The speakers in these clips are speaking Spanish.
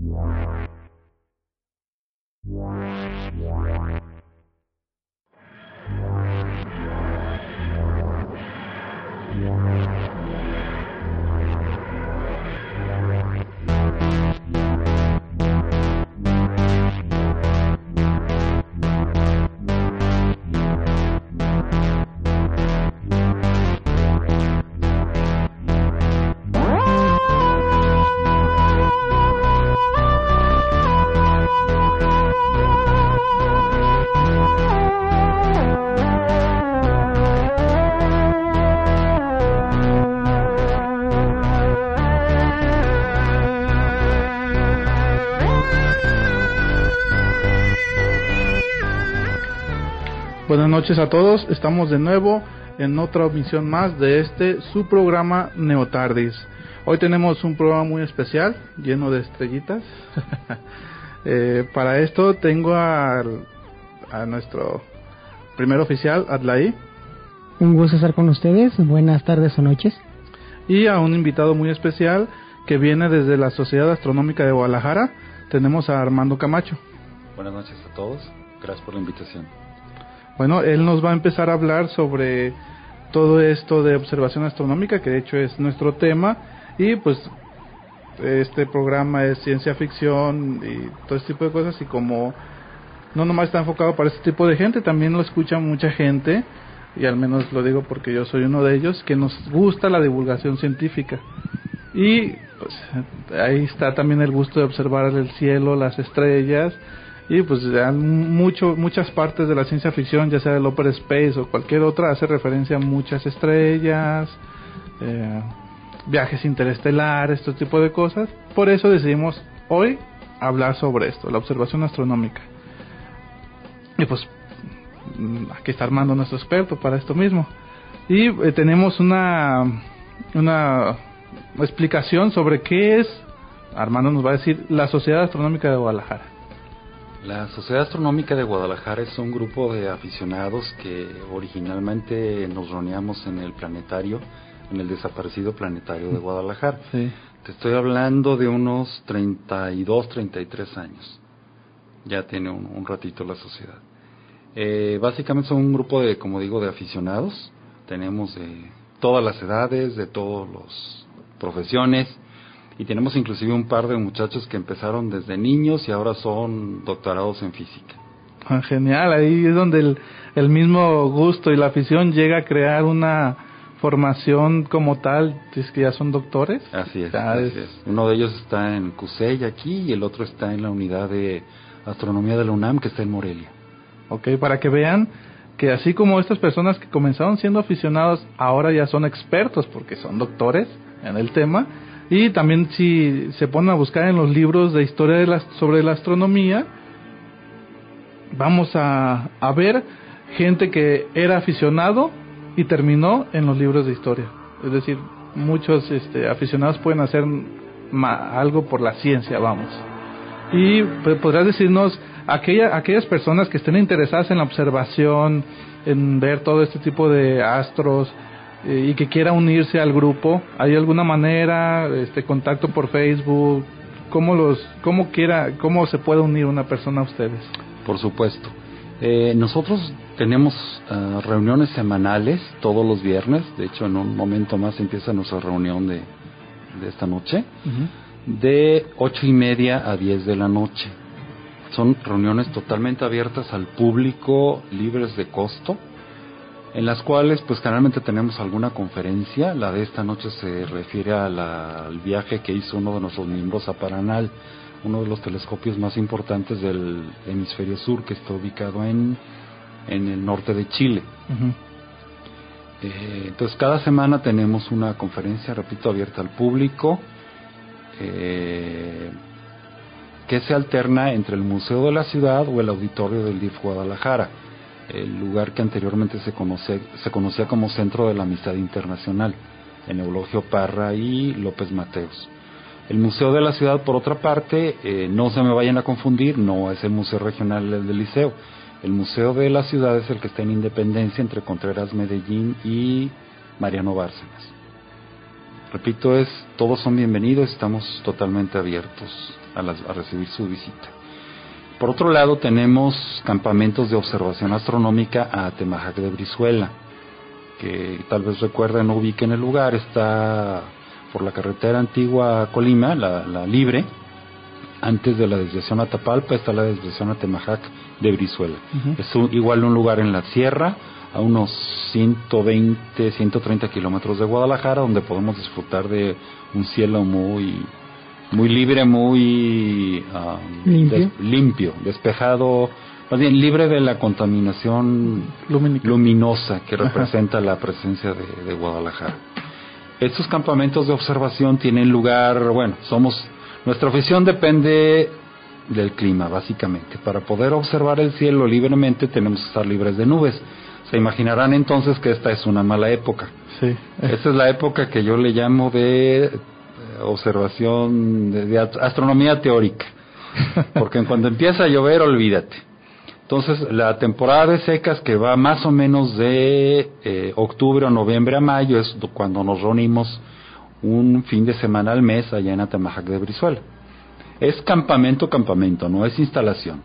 Wow. Buenas noches a todos, estamos de nuevo en otra emisión más de este su programa Neotardis. Hoy tenemos un programa muy especial, lleno de estrellitas. eh, para esto tengo a, a nuestro primer oficial, Adlai. Un gusto estar con ustedes, buenas tardes o noches. Y a un invitado muy especial que viene desde la Sociedad Astronómica de Guadalajara. Tenemos a Armando Camacho. Buenas noches a todos, gracias por la invitación. Bueno, él nos va a empezar a hablar sobre todo esto de observación astronómica, que de hecho es nuestro tema, y pues este programa es ciencia ficción y todo este tipo de cosas, y como no nomás está enfocado para este tipo de gente, también lo escucha mucha gente, y al menos lo digo porque yo soy uno de ellos, que nos gusta la divulgación científica. Y pues ahí está también el gusto de observar el cielo, las estrellas, y pues mucho, muchas partes de la ciencia ficción, ya sea el Opera Space o cualquier otra, hace referencia a muchas estrellas, eh, viajes interestelares, este tipo de cosas. Por eso decidimos hoy hablar sobre esto, la observación astronómica. Y pues mm, aquí está Armando, nuestro experto, para esto mismo. Y eh, tenemos una, una explicación sobre qué es, Armando nos va a decir, la Sociedad Astronómica de Guadalajara. La Sociedad Astronómica de Guadalajara es un grupo de aficionados que originalmente nos reuníamos en el planetario, en el desaparecido planetario de Guadalajara. Sí. Te estoy hablando de unos 32, 33 años. Ya tiene un, ratito la sociedad. Eh, básicamente son un grupo de, como digo, de aficionados. Tenemos de todas las edades, de todas las profesiones y tenemos inclusive un par de muchachos que empezaron desde niños y ahora son doctorados en física. Ah, genial, ahí es donde el, el mismo gusto y la afición llega a crear una formación como tal, es que ya son doctores. Así es, así es. Uno de ellos está en CUSEI aquí y el otro está en la unidad de astronomía de la UNAM que está en Morelia. Ok, para que vean que así como estas personas que comenzaron siendo aficionados ahora ya son expertos porque son doctores en el tema y también si se ponen a buscar en los libros de historia de la, sobre la astronomía, vamos a, a ver gente que era aficionado y terminó en los libros de historia. Es decir, muchos este, aficionados pueden hacer algo por la ciencia, vamos. Y pues, podrás decirnos, aquella, aquellas personas que estén interesadas en la observación, en ver todo este tipo de astros, eh, y que quiera unirse al grupo, ¿hay alguna manera, este contacto por Facebook? ¿Cómo, los, cómo, quiera, ¿Cómo se puede unir una persona a ustedes? Por supuesto. Eh, nosotros tenemos ah, reuniones semanales todos los viernes, de hecho en un momento más empieza nuestra reunión de, de esta noche, de ocho y media a diez de la noche. Son reuniones totalmente abiertas al público, libres de costo en las cuales pues generalmente tenemos alguna conferencia. La de esta noche se refiere al viaje que hizo uno de nuestros miembros a Paranal, uno de los telescopios más importantes del hemisferio sur que está ubicado en, en el norte de Chile. Eh, entonces cada semana tenemos una conferencia, repito, abierta al público. Eh, que se alterna entre el Museo de la Ciudad o el Auditorio del DIF Guadalajara el lugar que anteriormente se, conoce, se conocía como Centro de la Amistad Internacional, en Eulogio Parra y López Mateos. El Museo de la Ciudad, por otra parte, eh, no se me vayan a confundir, no es el Museo Regional del Liceo. El Museo de la Ciudad es el que está en Independencia entre Contreras Medellín y Mariano Bárcenas. Repito, es todos son bienvenidos, estamos totalmente abiertos a, a recibir su visita. Por otro lado, tenemos campamentos de observación astronómica a Temajac de Brizuela, que tal vez recuerden ubiquen el lugar, está por la carretera antigua a Colima, la, libre, antes de la desviación a Tapalpa está la desviación a Temajac de Brizuela. Es igual un lugar en la sierra, a unos 120, 130 kilómetros de Guadalajara, donde podemos disfrutar de un cielo muy, muy libre, muy limpio. despejado, más bien libre de la contaminación luminosa que representa la presencia de, de Guadalajara. Estos campamentos de observación tienen lugar, bueno, somos, nuestra afición depende del clima, básicamente. Para poder observar el cielo libremente tenemos que estar libres de nubes. Se imaginarán entonces que esta es una mala época. Sí. Esta es la época que yo le llamo de observación, de, astronomía teórica. Porque en cuanto empieza a llover, olvídate. Entonces, la temporada de secas que va más o menos de eh, octubre o noviembre a mayo es cuando nos reunimos un fin de semana al mes allá en Atemajac de Brizuela. Es campamento, campamento, no es instalación.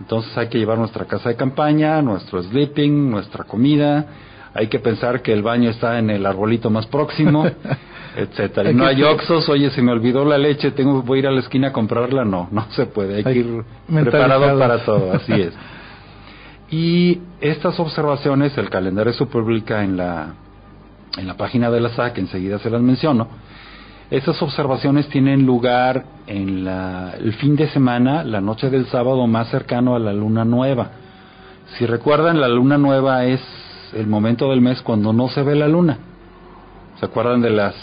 Entonces hay que llevar nuestra casa de campaña, nuestro sleeping, nuestra comida. Hay que pensar que el baño está en el arbolito más próximo, etcétera. no hay oxos, oye, se me olvidó la leche, tengo voy a ir a la esquina a comprarla. No, no se puede. Hay, que ir preparado para todo, así es. Y estas observaciones, el calendario se publica en la en la página de la SAC, enseguida se las menciono esas observaciones tienen lugar en la, el fin de semana, la noche del sábado más cercano a la luna nueva. Si recuerdan, la luna nueva es el momento del mes cuando no se ve la luna. ¿Se acuerdan de las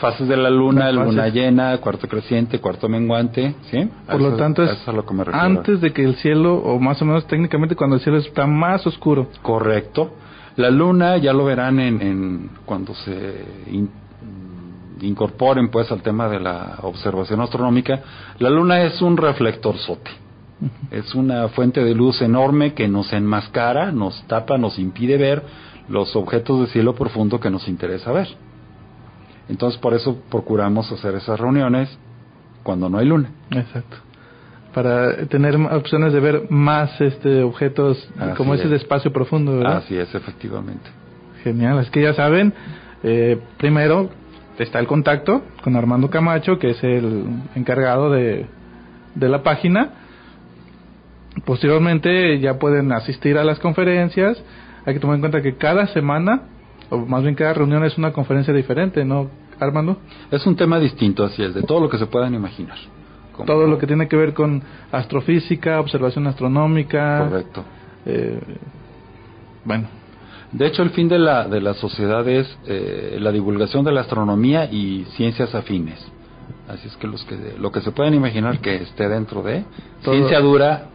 fases de la luna, la luna llena, cuarto creciente, cuarto menguante, ¿sí? Por lo tanto es antes de que el cielo, o más o menos técnicamente cuando el cielo está más oscuro. Correcto. La luna ya lo verán en, en cuando se incorporen pues al tema de la observación astronómica, la luna es un reflector sote. Es una fuente de luz enorme que nos enmascara, nos tapa, nos impide ver los objetos de cielo profundo que nos interesa ver. Entonces por eso procuramos hacer esas reuniones cuando no hay luna. Exacto. Para tener opciones de ver más este objetos como ese de espacio profundo, ¿verdad? Así es, efectivamente. Genial, es que ya saben, eh, primero está el contacto con Armando Camacho, que es el encargado de, de la página. Posteriormente ya pueden asistir a las conferencias. Hay que tomar en cuenta que cada semana, o más bien cada reunión es una conferencia diferente, ¿no, Armando? Es un tema distinto, así es, de todo lo que se puedan imaginar. Todo lo que tiene que ver con astrofísica, observación astronómica. Correcto. Eh, bueno, de hecho, el fin de la, de la sociedad es eh, la divulgación de la astronomía y ciencias afines. Así es que, los que lo que se pueden imaginar que esté dentro de ciencia dura,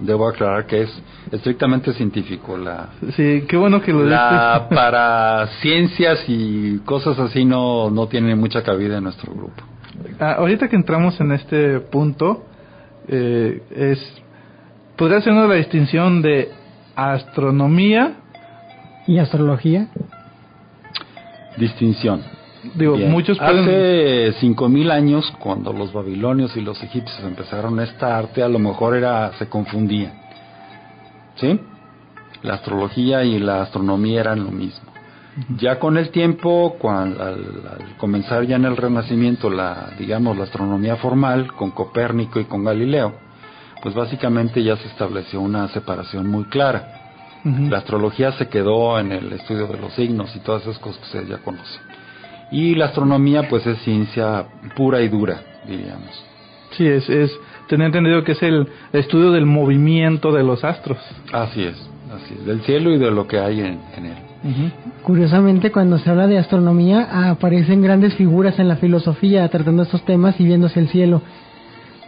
debo aclarar que es estrictamente científico. La, sí, qué bueno que lo la, Para ciencias y cosas así no, no tiene mucha cabida en nuestro grupo. Ah, ahorita que entramos en este punto, eh, es podría ser la distinción de astronomía ¿Y astrología? Distinción. Digo, muchos pueden... Hace 5000 años, cuando los babilonios y los egipcios empezaron esta arte, a lo mejor era se confundían. ¿Sí? La astrología y la astronomía eran lo mismo. Ya con el tiempo, cuando, al, al, comenzar ya en el Renacimiento la, digamos, la astronomía formal con Copérnico y con Galileo, pues básicamente ya se estableció una separación muy clara. La astrología se quedó en el estudio de los signos y todas esas cosas que ustedes ya conocen. Y la astronomía pues es ciencia pura y dura, diríamos. Sí, es, es tener entendido que es el estudio del movimiento de los astros. Así es, así es, del cielo y de lo que hay en, él. Curiosamente, cuando se habla de astronomía, aparecen grandes figuras en la filosofía tratando estos temas y viéndose el cielo.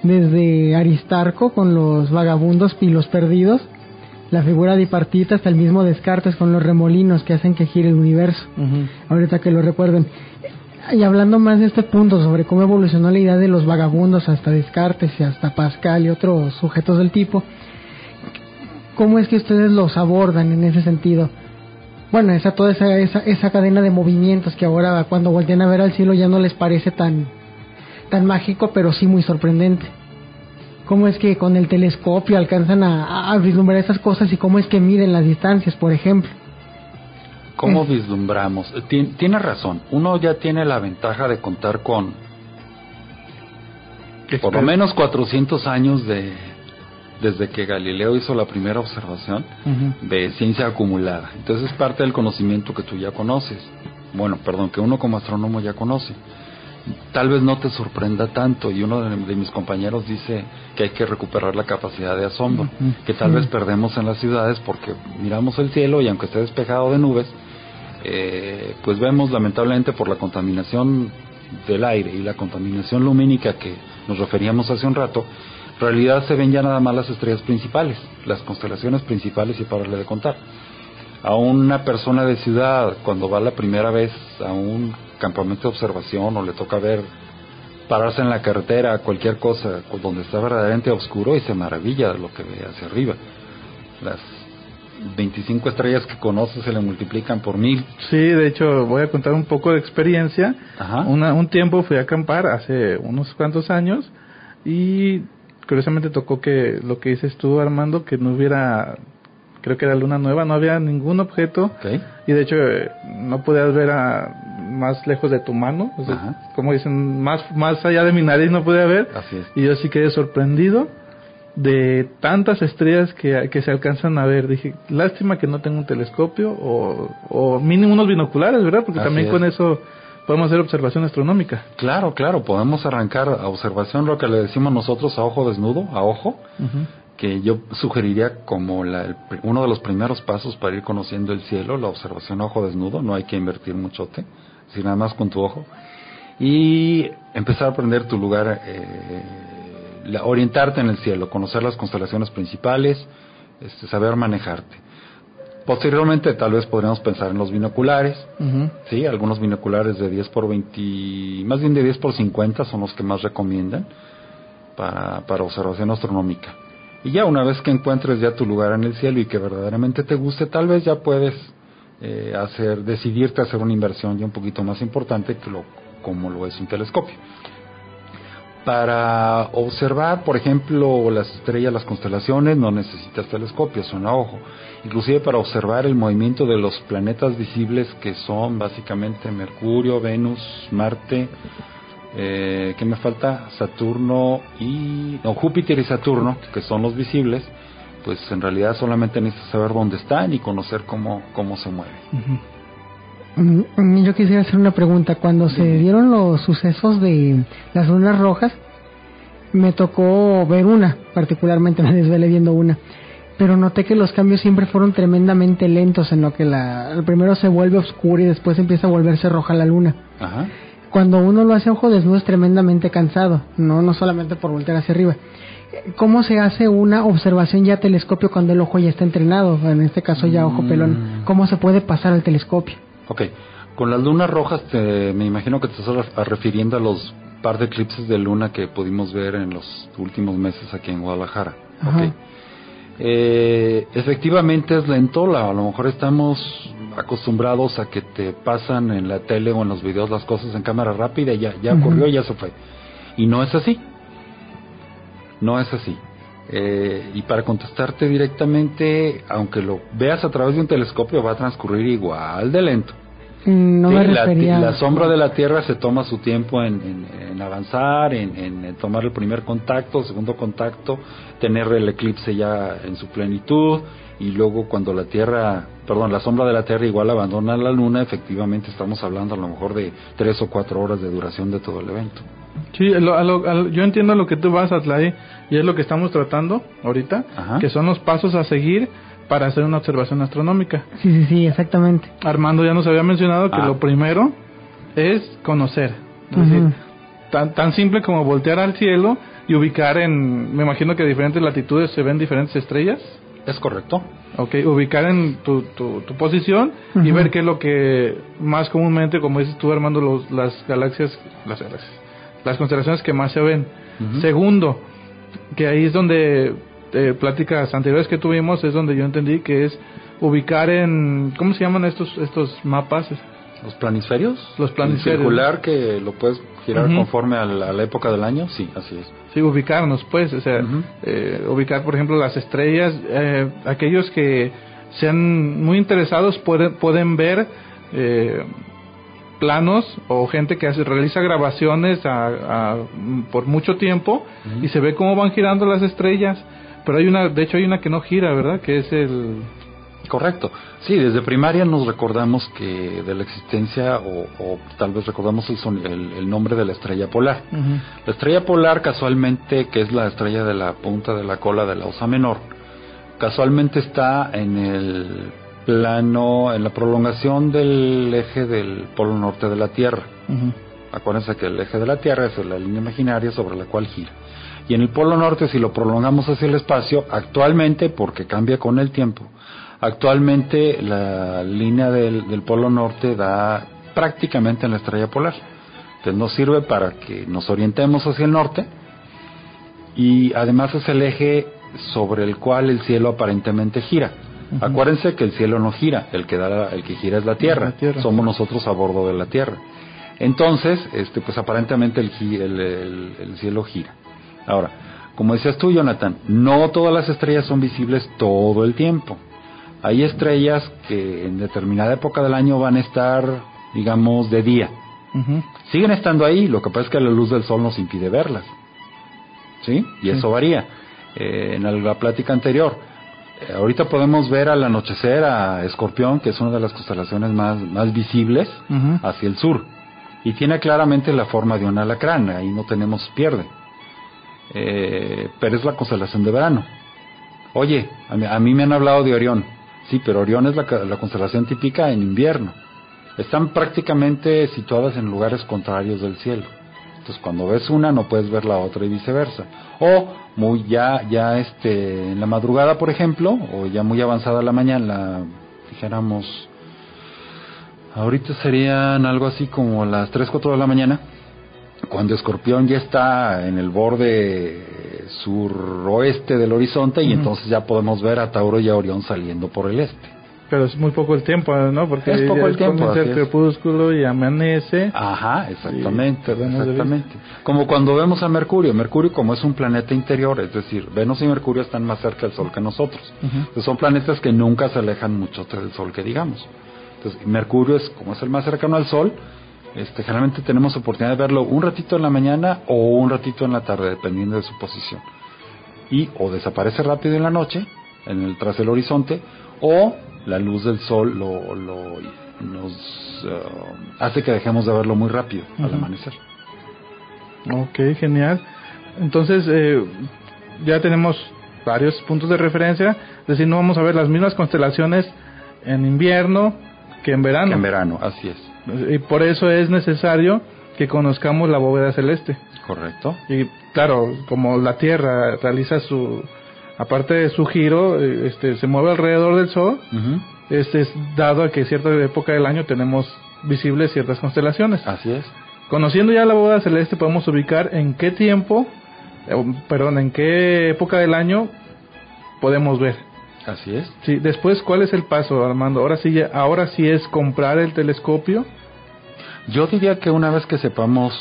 Desde Aristarco con los vagabundos y los perdidos, la figura dipartita hasta el mismo Descartes con los remolinos que hacen que gire el universo. Ahorita que lo recuerden. Y hablando más de este punto sobre cómo evolucionó la idea de los vagabundos hasta Descartes y hasta Pascal y otros sujetos del tipo, ¿cómo es que ustedes los abordan en ese sentido? bueno, esa toda esa, esa, esa cadena de movimientos que ahora cuando voltean a ver al cielo ya no les parece tan, tan mágico, pero sí muy sorprendente. ¿Cómo es que con el telescopio alcanzan a, a vislumbrar esas cosas y cómo es que miden las distancias, por ejemplo? ¿Cómo vislumbramos? Tien- Tiene razón. Uno ya tiene la ventaja de contar con por lo menos 400 años de desde que Galileo hizo la primera observación de ciencia acumulada. Entonces es parte del conocimiento que tú ya conoces. Bueno, perdón, que uno como astrónomo ya conoce. Tal vez no te sorprenda tanto y uno de, de mis compañeros dice que hay que recuperar la capacidad de asombro, que tal vez perdemos en las ciudades porque miramos el cielo y aunque esté despejado de nubes, eh, pues vemos lamentablemente por la contaminación del aire y la contaminación lumínica que nos referíamos hace un rato, en realidad se ven ya nada más las estrellas principales, las constelaciones principales y pararle de contar. A una persona de ciudad, cuando va la primera vez a un campamento de observación o le toca ver pararse en la carretera, cualquier cosa, donde está verdaderamente oscuro y se maravilla de lo que ve hacia arriba. Las 25 estrellas que conoce se le multiplican por mil. Sí, de hecho voy a contar un poco de experiencia. Ajá. Una- un tiempo fui a acampar hace unos cuantos años y curiosamente tocó que lo que dices tú Armando, que no hubiera, creo que era luna nueva, no había ningún objeto ¿Ok? y de hecho eh, no podías ver a más lejos de tu mano, o sea, Ajá. como dicen, más, más allá de mi nariz no podía ver Así es. y yo sí quedé sorprendido de tantas estrellas que, que se alcanzan a ver. Dije, lástima que no tengo un telescopio o, o mínimo unos binoculares, ¿verdad? Porque Así también es. con eso podemos hacer observación astronómica. Claro, claro, podemos arrancar a observación lo que le decimos nosotros a ojo desnudo, a ojo, que yo sugeriría como la- el uno de los primeros pasos para ir conociendo el cielo, la observación a ojo desnudo, no hay que invertir muchote, sino nada más con tu ojo, y empezar a aprender tu lugar, eh, la- orientarte en el cielo, conocer las constelaciones principales, este, saber manejarte. Posteriormente tal vez podríamos pensar en los binoculares. Sí, algunos binoculares de 10 por 20, más bien de 10 por 50 son los que más recomiendan para, para observación astronómica. Y ya una vez que encuentres ya tu lugar en el cielo y que verdaderamente te guste, tal vez ya puedes eh, hacer, decidirte a hacer una inversión ya un poquito más importante que lo, como lo es un telescopio. Para observar, por ejemplo, las estrellas, las constelaciones, no necesitas telescopios, son a ojo. Inclusive para observar el movimiento de los planetas visibles que son básicamente Mercurio, Venus, Marte, eh, ¿qué me falta? Saturno y... no, Júpiter y Saturno, que son los visibles, pues en realidad solamente necesitas saber dónde están y conocer cómo, cómo se mueven. Mm, Yo quisiera hacer una pregunta. Cuando se dieron los sucesos de las lunas rojas, me tocó ver una, particularmente me desvelé viendo una. Pero noté que los cambios siempre fueron tremendamente lentos, en lo que la, el primero se vuelve oscuro y después empieza a volverse roja la luna. Ajá. Cuando uno lo hace a ojo desnudo es tremendamente cansado, no, no solamente por voltear hacia arriba. ¿Cómo se hace una observación ya a telescopio cuando el ojo ya está entrenado? En este caso ya ojo pelón. ¿Cómo se puede pasar al telescopio? Ok, con las lunas rojas te, me imagino que te estás ref- refiriendo a los par de eclipses de luna que pudimos ver en los últimos meses aquí en Guadalajara. Ajá. Ok. Eh, efectivamente es lento, la- a lo mejor estamos acostumbrados a que te pasan en la tele o en los videos las cosas en cámara rápida y ya, ya ocurrió y ya se fue. Y no es así. No es así. Eh, y para contestarte directamente, aunque lo veas a través de un telescopio, va a transcurrir igual de lento. No Sí, me la, refería la sombra de la Tierra se toma su tiempo en, en- en avanzar, en, en- en tomar el primer contacto, segundo contacto, tener el eclipse ya en su plenitud y luego cuando la Tierra, perdón, la sombra de la Tierra igual abandona la Luna, efectivamente estamos hablando a lo mejor de tres o cuatro horas de duración de todo el evento. Sí, a lo- a lo- a lo- yo entiendo lo que tú vas, Atlay, y es lo que estamos tratando ahorita, Ajá. que son los pasos a seguir para hacer una observación astronómica. Sí, sí, sí, exactamente. Armando ya nos había mencionado que Ah. lo primero es conocer. Es decir, tan, tan simple como voltear al cielo y ubicar en, me imagino que a diferentes latitudes se ven diferentes estrellas. ¿Es correcto? Ok, ubicar en tu, tu, tu posición y ver qué es lo que más comúnmente, como dices tú Armando, los, las galaxias, las galaxias, las constelaciones que más se ven. Segundo, que ahí es donde eh, pláticas anteriores que tuvimos es donde yo entendí que es ubicar en, ¿cómo se llaman estos estos mapas? ¿Los planisferios? Los planisferios. El circular que lo puedes girar conforme a la, época del año, sí, así es. Sí, ubicarnos, pues, o sea, eh, ubicar, por ejemplo, las estrellas, eh, aquellos que sean muy interesados pueden, pueden ver eh, planos o gente que hace, realiza grabaciones por mucho tiempo y se ve cómo van girando las estrellas. Pero hay una, de hecho hay una que no gira, ¿verdad? Que es el... Correcto. Sí, desde primaria nos recordamos que de la existencia o, tal vez recordamos el, el, nombre de la estrella polar. La estrella polar casualmente, que es la estrella de la punta de la cola de la Osa Menor, casualmente está en el plano, en la prolongación del eje del polo norte de la Tierra. Acuérdense que el eje de la Tierra es la línea imaginaria sobre la cual gira. Y en el polo norte, si lo prolongamos hacia el espacio, actualmente, porque cambia con el tiempo, actualmente la línea del, del polo norte da prácticamente en la estrella polar. Entonces nos sirve para que nos orientemos hacia el norte y además es el eje sobre el cual el cielo aparentemente gira. Acuérdense que el cielo no gira, el que da, el que gira es la tierra. Somos nosotros a bordo de la tierra. Entonces, este, pues aparentemente el, el, el, cielo gira. Ahora, como decías tú, Jonathan, no todas las estrellas son visibles todo el tiempo. Hay estrellas que en determinada época del año van a estar, digamos, de día. Siguen estando ahí, lo que pasa es que la luz del sol nos impide verlas. ¿Sí? Y eso varía. Eh, en la plática anterior, eh, ahorita podemos ver al anochecer a Escorpión, que es una de las constelaciones más, más visibles, hacia el sur. Y tiene claramente la forma de un alacrán, ahí no tenemos pierde. Eh, pero es la constelación de verano. Oye, a mí, me han hablado de Orión. Sí, pero Orión es la, la constelación típica en invierno. Están prácticamente situadas en lugares contrarios del cielo. Entonces, cuando ves una, no puedes ver la otra y viceversa. O muy ya, ya este, en la madrugada, por ejemplo, o ya muy avanzada la mañana, dijéramos, ahorita serían algo así como las 3, 4 de la mañana, cuando Escorpión ya está en el borde suroeste del horizonte y entonces ya podemos ver a Tauro y a Orión saliendo por el este. Pero es muy poco el tiempo, ¿no? Porque es poco el tiempo. el crepúsculo y amanece. Ajá, exactamente, exactamente. Como cuando vemos a Mercurio. Mercurio como es un planeta interior, es decir, Venus y Mercurio están más cerca del Sol que nosotros. son planetas que nunca se alejan mucho del Sol, que digamos. Entonces, Mercurio es como es el más cercano al Sol. Este, generalmente tenemos oportunidad de verlo un ratito en la mañana o un ratito en la tarde, dependiendo de su posición. Y o desaparece rápido en la noche, en el tras el horizonte, o la luz del sol lo, lo nos eh, hace que dejemos de verlo muy rápido al amanecer. Ok, genial. Entonces, eh, ya tenemos varios puntos de referencia, es decir, no vamos a ver las mismas constelaciones en invierno que en verano. en verano, así es. Y por eso es necesario que conozcamos la bóveda celeste. Correcto. Y claro, como la Tierra realiza su aparte de su giro, eh, este, se mueve alrededor del Sol, este es dado a que cierta época del año tenemos visibles ciertas constelaciones. Así es. Conociendo ya la boda celeste podemos ubicar en qué tiempo, eh, perdón, en qué época del año podemos ver. Así es. Sí, después, ¿cuál es el paso, Armando? Ahora sí, ahora sí es comprar el telescopio. Yo diría que una vez que sepamos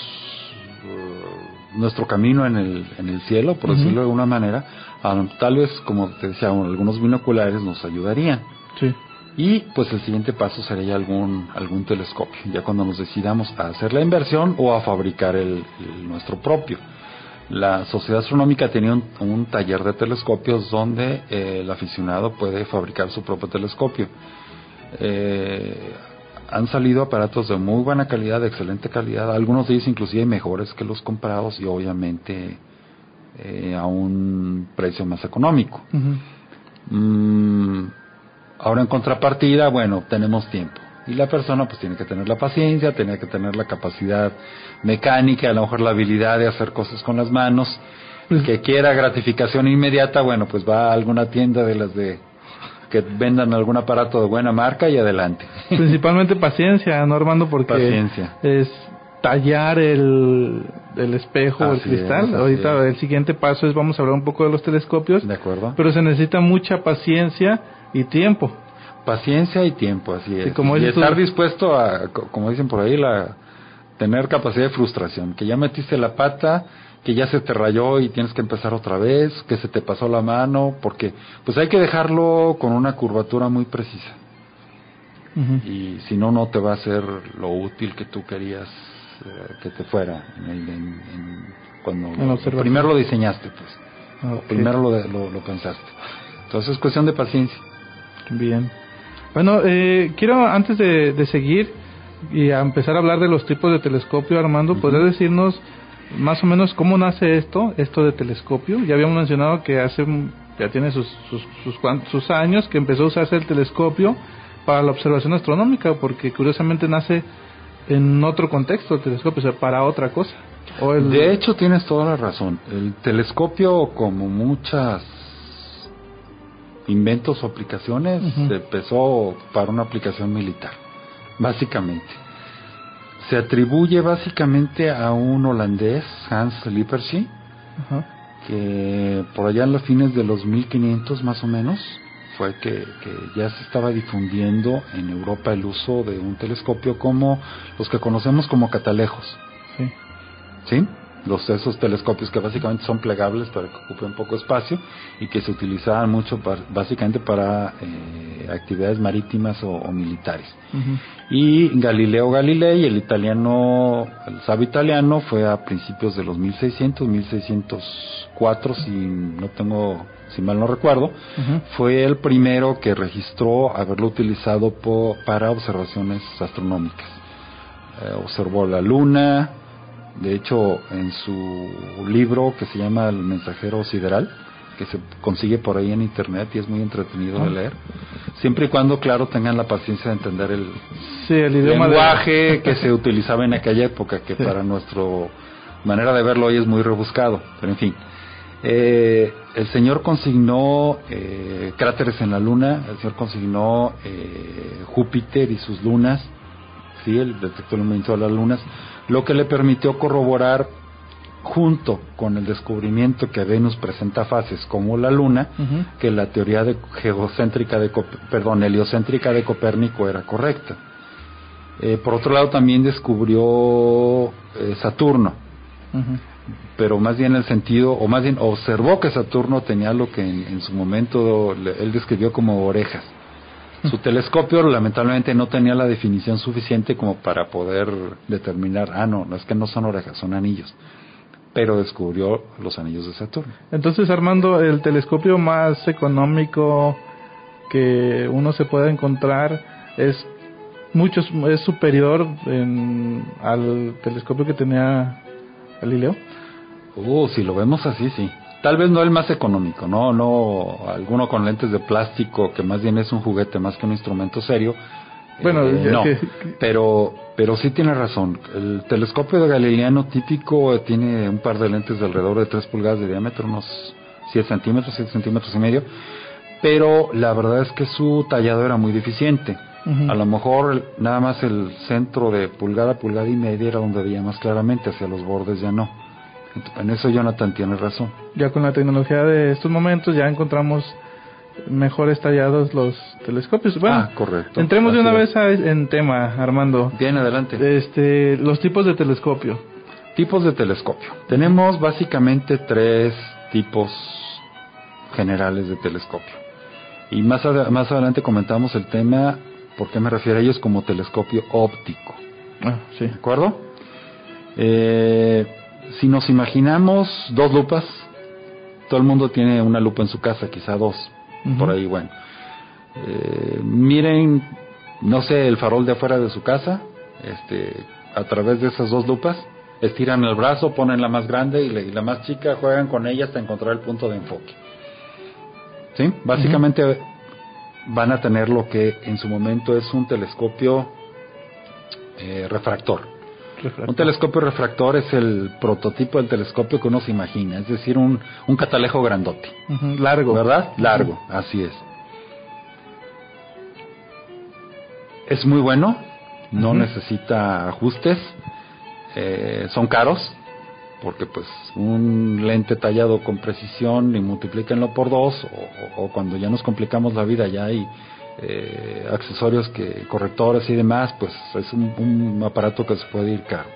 uh, nuestro camino en el, en el cielo, por decirlo de alguna manera, Ah, tal vez, como te decía, algunos binoculares nos ayudarían. Sí. Y pues el siguiente paso sería algún, algún telescopio, ya cuando nos decidamos a hacer la inversión o a fabricar el, nuestro propio. La Sociedad Astronómica tenía un, taller de telescopios donde eh, el aficionado puede fabricar su propio telescopio. Eh, han salido aparatos de muy buena calidad, de excelente calidad, algunos de ellos inclusive mejores que los comprados y obviamente eh, a un precio más económico. Mm, ahora en contrapartida, bueno, tenemos tiempo. Y la persona pues tiene que tener la paciencia, tiene que tener la capacidad mecánica, a lo mejor la habilidad de hacer cosas con las manos. El que quiera gratificación inmediata, bueno, pues va a alguna tienda de las de que vendan algún aparato de buena marca y adelante. Principalmente paciencia, ¿no, Armando? Porque paciencia. es tallar el, el espejo o el cristal. Ahorita el siguiente paso es vamos a hablar un poco de los telescopios. De acuerdo. Pero se necesita mucha paciencia y tiempo. Paciencia y tiempo, así es. Y como y dices tú- estar dispuesto a, co- como dicen por ahí, la tener capacidad de frustración, que ya metiste la pata, que ya se te rayó y tienes que empezar otra vez, que se te pasó la mano, porque pues hay que dejarlo con una curvatura muy precisa. Y si no, no te va a ser lo útil que tú querías eh, que te fuera en el- en- en- cuando primero lo diseñaste, pues. Primero lo, lo, lo pensaste. Entonces es cuestión de paciencia. Bien. Bueno, eh, quiero antes de, de seguir y a empezar a hablar de los tipos de telescopio, Armando, ¿podrías decirnos más o menos cómo nace esto, esto de telescopio? Ya habíamos mencionado que hace, ya tiene sus, sus, sus, sus años que empezó a usarse el telescopio para la observación astronómica, porque curiosamente nace en otro contexto el telescopio, o sea, para otra cosa. O el, De hecho, tienes toda la razón. El telescopio, como muchas inventos o aplicaciones, Ujú. empezó para una aplicación militar, básicamente. Se atribuye básicamente a un holandés, Hans Lippershey, que por allá en los fines de los 1500 más o menos fue que, que ya se estaba difundiendo en Europa el uso de un telescopio como los que conocemos como catalejos. Sí. ¿sí? Los, esos telescopios que básicamente son plegables para que ocupen poco espacio y que se utilizaban mucho par- básicamente para eh, actividades marítimas o, o militares. Y Galileo Galilei, el italiano, el sabio italiano, fue a principios de los 1600, 1604, si no tengo, si mal no recuerdo, fue el primero que registró haberlo utilizado po- para observaciones astronómicas. Eh, observó la luna, de hecho en su libro que se llama El mensajero sideral, que se consigue por ahí en internet y es muy entretenido de Ah. leer, siempre y cuando, claro, tengan la paciencia de entender el Sí, el idioma de- lenguaje que se utilizaba en aquella época, que Sí. para nuestra manera de verlo hoy es muy rebuscado, pero en fin. Eh, el Señor consignó eh, cráteres en la Luna, el Señor consignó eh, Júpiter y sus lunas, sí, el detectó el movimiento de las lunas, lo que le permitió corroborar junto con el descubrimiento que Venus presenta fases como la Luna, que la teoría de geocéntrica de perdón, heliocéntrica de Copérnico era correcta. Eh, por otro lado también descubrió eh, Saturno, pero más bien en el sentido, o más bien observó que Saturno tenía lo que en, en su momento él describió como orejas. Su telescopio lamentablemente no tenía la definición suficiente como para poder determinar, ah, no, no es que no son orejas, son anillos. Pero descubrió los anillos de Saturno. Entonces, Armando, el telescopio más económico que uno se pueda encontrar es mucho es superior en- al telescopio que tenía Galileo. Uh, si lo vemos así, sí. Tal vez no el más económico, no, no alguno con lentes de plástico que más bien es un juguete más que un instrumento serio. Bueno, Eh, no, que- pero pero sí tiene razón. El telescopio de galileano típico tiene un par de lentes de alrededor de 3 pulgadas de diámetro, unos 7 centímetros, 7 centímetros y medio. Pero la verdad es que su tallado era muy deficiente. A lo mejor nada más el centro de pulgada, pulgada y media era donde veía más claramente, hacia los bordes ya no. En eso Jonathan tiene razón. Ya con la tecnología de estos momentos ya encontramos mejores tallados los telescopios. Bueno, ah, correcto. entremos de una vez a- en tema, Armando. Bien, adelante. Este, los tipos de telescopio. Tipos de telescopio. Tenemos básicamente tres tipos generales de telescopio. Y más, ad- más adelante comentamos el tema, por qué me refiero a ellos como telescopio óptico. Ah, sí. ¿De acuerdo? Eh, si nos imaginamos dos lupas, todo el mundo tiene una lupa en su casa, quizá dos, por ahí, bueno. Eh, miren, no sé, el farol de afuera de su casa, este, a través de esas dos lupas, estiran el brazo, ponen la más grande y la, y la más chica, juegan con ella hasta encontrar el punto de enfoque. ¿Sí? Básicamente van a tener lo que en su momento es un telescopio eh, refractor. Refractor. Un telescopio refractor es el prototipo del telescopio que uno se imagina, es decir, un, un catalejo grandote. Largo. ¿Verdad? Largo, así es. Es muy bueno, no necesita ajustes, eh, son caros, porque pues un lente tallado con precisión y multiplíquenlo por dos, o, cuando ya nos complicamos la vida ya hay eh, accesorios que correctores y demás, pues es un, aparato que se puede ir caro.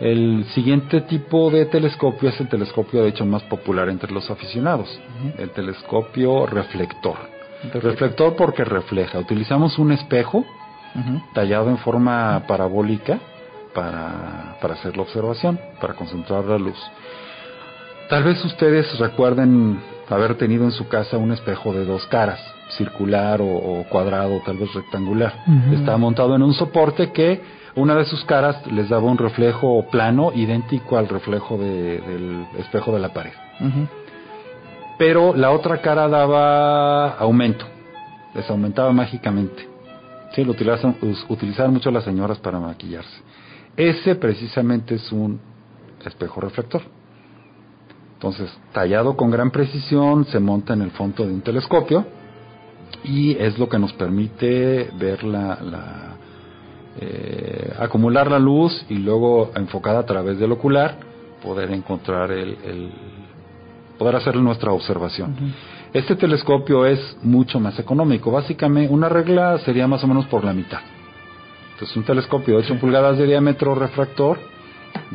El siguiente tipo de telescopio es el telescopio de hecho más popular entre los aficionados, el telescopio reflector. Reflector porque refleja. Utilizamos un espejo tallado en forma parabólica para, para hacer la observación, para concentrar la luz. Tal vez ustedes recuerden haber tenido en su casa un espejo de dos caras circular o, cuadrado, tal vez rectangular. Está montado en un soporte que una de sus caras les daba un reflejo plano idéntico al reflejo del espejo de la pared. Pero la otra cara daba aumento, les aumentaba mágicamente. Sí, lo utilizan, utilizaban mucho las señoras para maquillarse. Ese precisamente es un espejo reflector. Entonces, tallado con gran precisión, se monta en el fondo de un telescopio y es lo que nos permite ver la, eh, acumular la luz y luego enfocada a través del ocular poder encontrar el, poder hacer nuestra observación. Este telescopio es mucho más económico. Básicamente, una regla sería más o menos por la mitad. Entonces, un telescopio de 8 pulgadas de diámetro refractor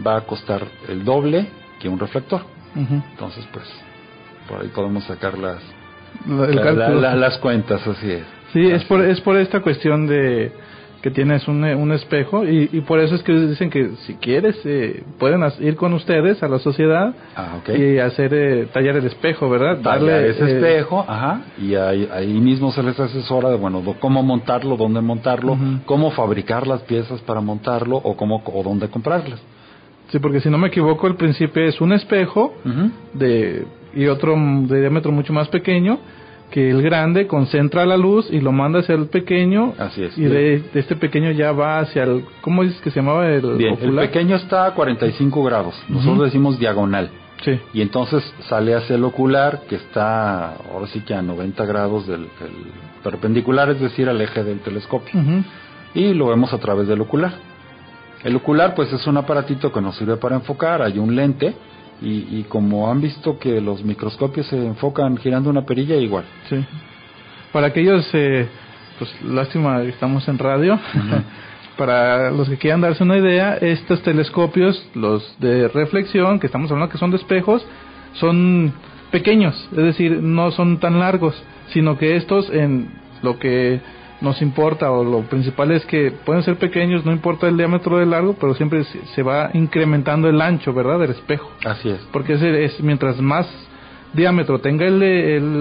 va a costar el doble que un reflector. Entonces, pues, por ahí podemos sacar las, las cuentas, así es. Sí, es por, es por esta cuestión de que tienes un, un espejo y, y, por eso es que dicen que si quieres eh, pueden ir con ustedes a la sociedad ah, y hacer eh, tallar el espejo, ¿verdad? Darle ese eh, espejo, ajá, y ahí, ahí, mismo se les asesora de bueno, cómo montarlo, dónde montarlo, cómo fabricar las piezas para montarlo o cómo o dónde comprarlas. Sí, porque si no me equivoco, el principio es un espejo de y otro de diámetro mucho más pequeño que el grande concentra la luz y lo manda hacia el pequeño. Así es. Y de, este pequeño ya va hacia el. ¿Cómo dices que se llamaba el Bien, el pequeño está a 45 grados. Nosotros decimos diagonal. Sí. Y entonces sale hacia el ocular, que está ahora sí que a 90 grados del, perpendicular, es decir, al eje del telescopio. Y lo vemos a través del ocular. El ocular, pues es un aparatito que nos sirve para enfocar. Hay un lente y, como han visto que los microscopios se enfocan girando una perilla, igual. Sí. Para aquellos, eh, pues lástima estamos en radio. Para los que quieran darse una idea, estos telescopios, los de reflexión, que estamos hablando que son de espejos, son pequeños, es decir, no son tan largos, sino que estos en lo que nos importa o lo principal es que pueden ser pequeños, no importa el diámetro del largo, pero siempre se va incrementando el ancho, ¿verdad? Del espejo. Así es. Porque es, mientras más diámetro tenga el,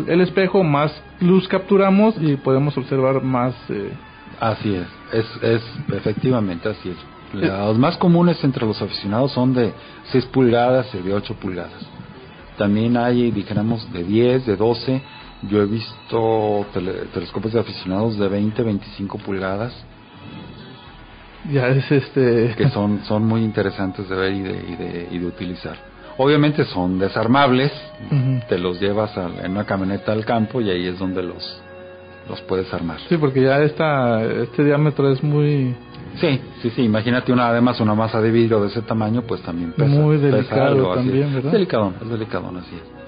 el, espejo, más luz capturamos y podemos observar más. Eh, así es. es, es efectivamente así es. Los más comunes entre los aficionados son de 6 pulgadas y de 8 pulgadas. También hay, dijéramos, de 10, de 12 yo he visto telescopios de aficionados de 20, 25 pulgadas. Ya es este. Que son, son muy interesantes de ver y de, y de, y de utilizar. Obviamente son desarmables, te los llevas en una camioneta al campo y ahí es donde los, los puedes armar. Sí, porque ya esta, este diámetro es muy... Sí, sí, sí, imagínate una, además una masa de vidrio de ese tamaño, pues también pesa. Muy delicado también, ¿verdad? Es delicado, es delicado, así es.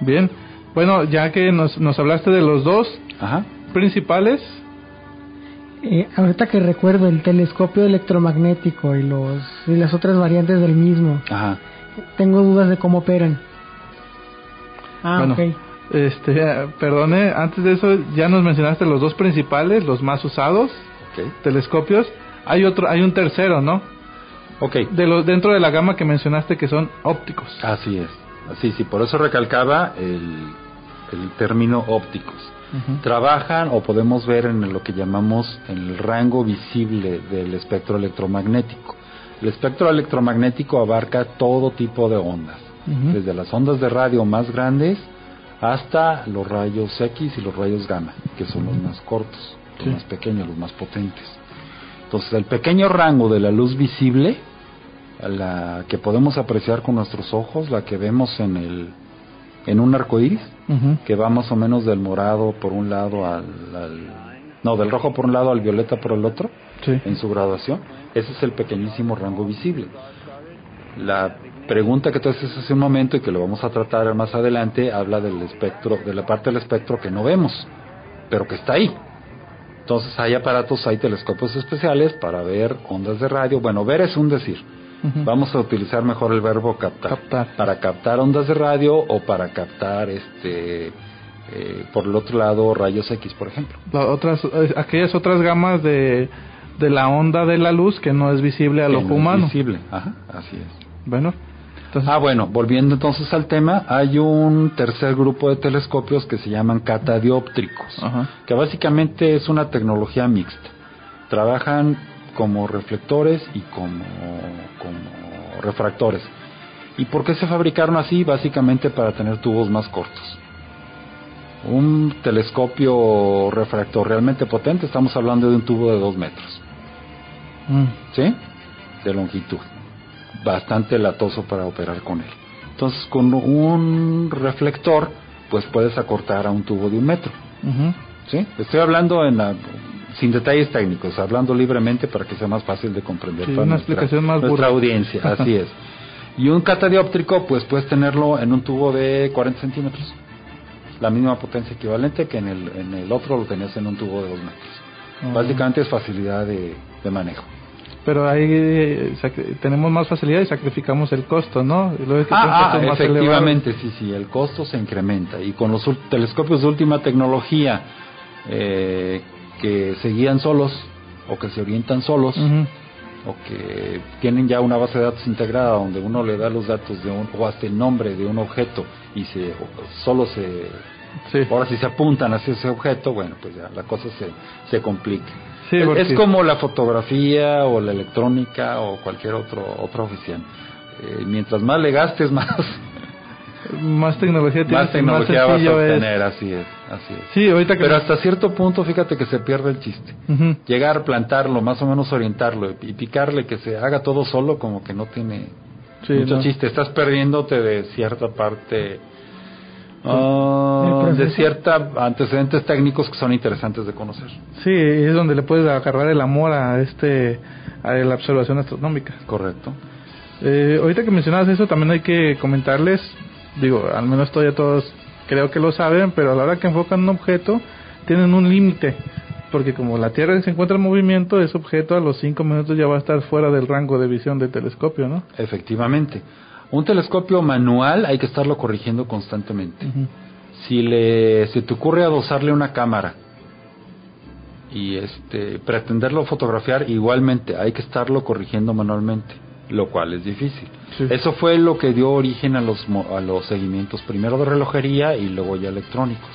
Bien, bueno, ya que nos, nos hablaste de los dos principales. Eh, ahorita que recuerdo el telescopio electromagnético y, los, y las otras variantes del mismo, Ajá. tengo dudas de cómo operan. Ah, bueno, Este, perdone, antes de eso ya nos mencionaste los dos principales, los más usados, telescopios. Hay otro, hay un tercero, ¿no? Okay. De los dentro de la gama que mencionaste que son ópticos. Así es. Sí, sí, por eso recalcaba el, el término ópticos. Trabajan o podemos ver en lo que llamamos el rango visible del espectro electromagnético. El espectro electromagnético abarca todo tipo de ondas, desde las ondas de radio más grandes hasta los rayos X y los rayos gamma, que son los más cortos, los más pequeños, los más potentes. Entonces, el pequeño rango de la luz visible la que podemos apreciar con nuestros ojos, la que vemos en el en un arco iris, que va más o menos del morado por un lado al, no, del rojo por un lado al violeta por el otro, en su graduación, ese es el pequeñísimo rango visible. La pregunta que tú haces hace un momento y que lo vamos a tratar más adelante habla del espectro, de la parte del espectro que no vemos, pero que está ahí. Entonces hay aparatos, hay telescopios especiales para ver ondas de radio. Bueno, ver es un decir. Vamos a utilizar mejor el verbo captar. Para captar ondas de radio o para captar este eh, por el otro lado rayos X, por ejemplo. otras eh, aquellas otras gamas de, de la onda de la luz que no es visible al ojo humano. visible, Ajá, así es. Bueno, ah, bueno, volviendo entonces al tema, hay un tercer grupo de telescopios que se llaman catadióptricos, que básicamente es una tecnología mixta. Trabajan como reflectores y como, como refractores. ¿Y por qué se fabricaron así? Básicamente para tener tubos más cortos. Un telescopio refractor realmente potente, estamos hablando de un tubo de dos metros. Mm. ¿Sí? De longitud bastante latoso para operar con él. Entonces, con un reflector, pues puedes acortar a un tubo de un metro. ¿Sí? Estoy hablando en sin detalles técnicos, hablando libremente para que sea más fácil de comprender para una nuestra, explicación más nuestra audiencia. Así es. Y un catadióptrico, pues puedes tenerlo en un tubo de 40 centímetros. La misma potencia equivalente que en el, en el otro lo tenías en un tubo de 2 metros. Básicamente es facilidad de manejo pero ahí eh, tenemos más facilidad y sacrificamos el costo, ¿no? ah, ah efectivamente, sí, sí, el costo se incrementa. Y con los telescopios de última tecnología eh, que se guían solos o que se orientan solos, o que tienen ya una base de datos integrada donde uno le da los datos de un, o hasta el nombre de un objeto y se solo se ahora si se apuntan hacia ese objeto bueno pues ya la cosa se, se complica. Es como la fotografía o la electrónica o cualquier otro otra oficina. Eh, mientras más le gastes, más más tecnología tienes, más tecnología vas a obtener, así es, así es. Sí, ahorita Pero hasta cierto punto, fíjate que se pierde el chiste. Llegar, plantarlo, más o menos orientarlo y picarle que se haga todo solo, como que no tiene mucho chiste. Estás perdiéndote de cierta parte Ah, de cierta antecedentes técnicos que son interesantes de conocer. Sí, es donde le puedes agarrar el amor a este a la observación astronómica. Correcto. Eh, ahorita que mencionabas eso, también hay que comentarles, digo, al menos todavía todos creo que lo saben, pero a la hora que enfocan un objeto, tienen un límite, porque como la Tierra se encuentra en movimiento, ese objeto a los 5 minutos ya va a estar fuera del rango de visión del telescopio, ¿no? Efectivamente. Un telescopio manual hay que estarlo corrigiendo constantemente. Si le se te ocurre adosarle una cámara y este pretenderlo fotografiar igualmente hay que estarlo corrigiendo manualmente, lo cual es difícil. Eso fue lo que dio origen a los a los seguimientos primero de relojería y luego ya electrónicos.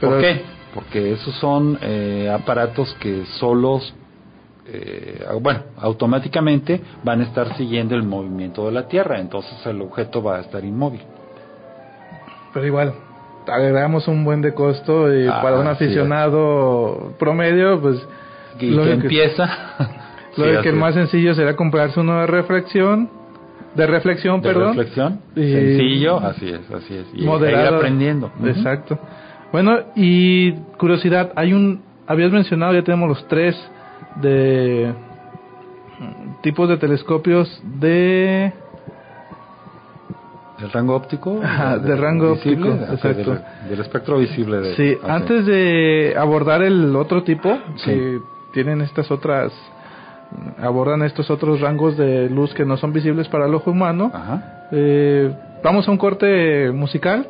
¿Por qué? Porque esos son eh, aparatos que solos eh, bueno, automáticamente van a estar siguiendo el movimiento de la Tierra, entonces el objeto va a estar inmóvil. Pero igual, agregamos un buen de costo y ah, para un aficionado promedio, pues... lo que, empieza... lo que el más sencillo será comprarse uno de reflexión, de reflexión, de perdón. reflexión, sencillo, así es, así es. Y moderado, aprendiendo. Exacto. Bueno, y curiosidad, hay un, habías mencionado, ya tenemos los tres de tipos de telescopios de del rango óptico de, rango óptico exacto. del, espectro visible de, sí antes de abordar el otro tipo que tienen estas otras abordan estos otros rangos de luz que no son visibles para el ojo humano eh, vamos a un corte musical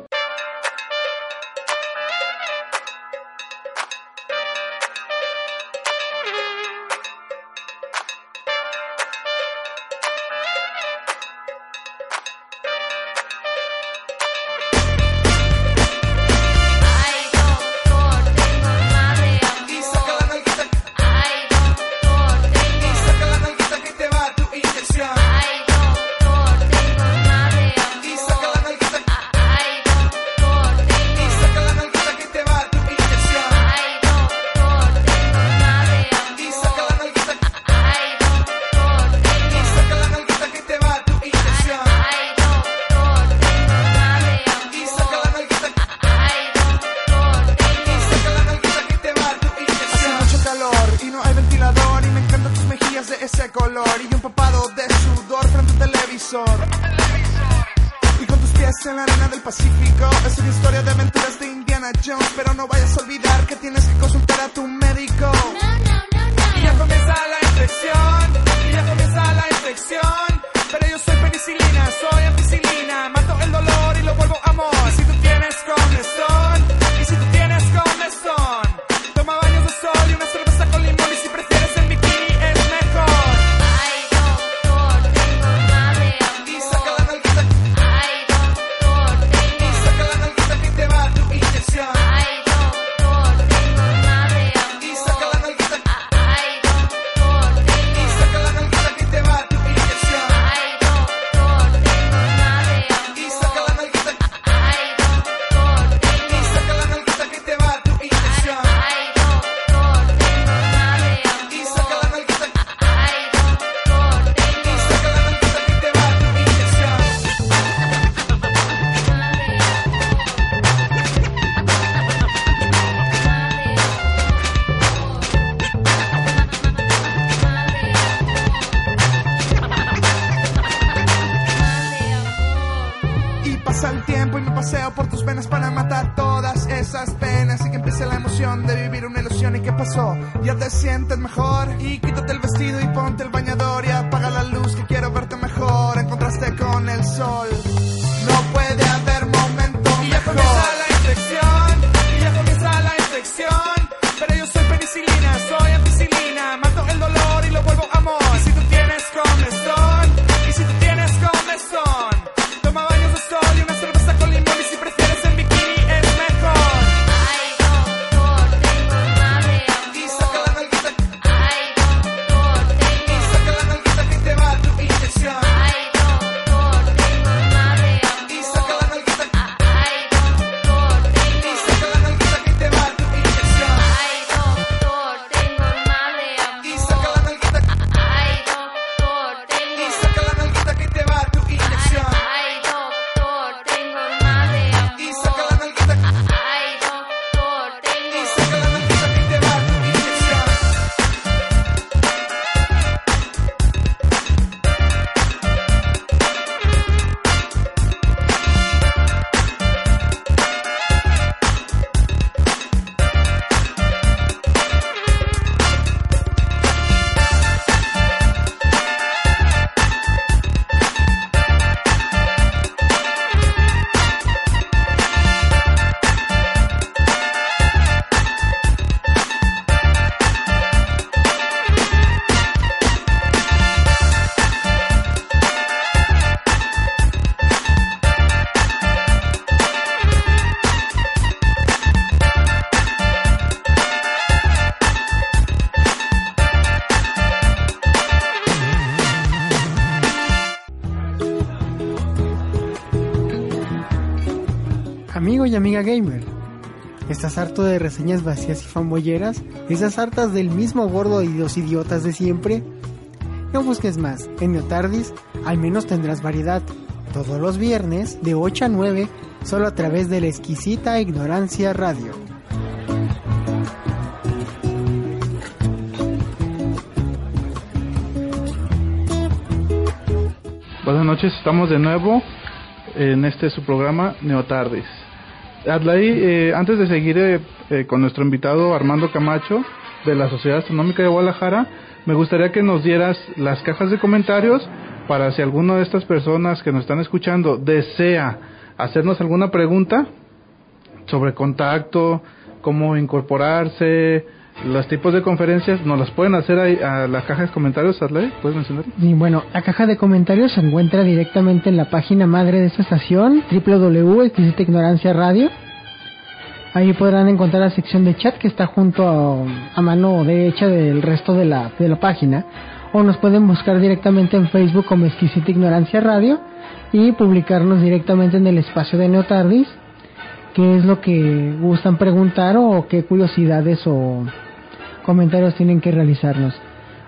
Toma baños de sol y una cerveza Gamer, ¿estás harto de reseñas vacías y fanboyeras? ¿Estás hartas del mismo gordo y los idiotas de siempre? No busques más, en Neotardis al menos tendrás variedad. Todos los viernes, de 8 a 9, solo a través de la exquisita Ignorancia Radio. Buenas noches, estamos de nuevo en este su programa Neotardis. Adlai, eh, antes de seguir eh, eh, con nuestro invitado Armando Camacho de la Sociedad Astronómica de Guadalajara, me gustaría que nos dieras las cajas de comentarios para si alguna de estas personas que nos están escuchando desea hacernos alguna pregunta sobre contacto, cómo incorporarse, los tipos de conferencias, nos las pueden hacer ahí a la caja de comentarios, Adlai, ¿puedes mencionar? Y bueno, la caja de comentarios se encuentra directamente en la página madre de esta estación, www.exquisita ignorancia. Ahí podrán encontrar la sección de chat que está junto a, a mano derecha del resto de la, de la página. O nos pueden buscar directamente en Facebook como Exquisita Ignorancia Radio y publicarnos directamente en el espacio de Neotardis. qué es lo que gustan preguntar o qué curiosidades o comentarios tienen que realizarnos.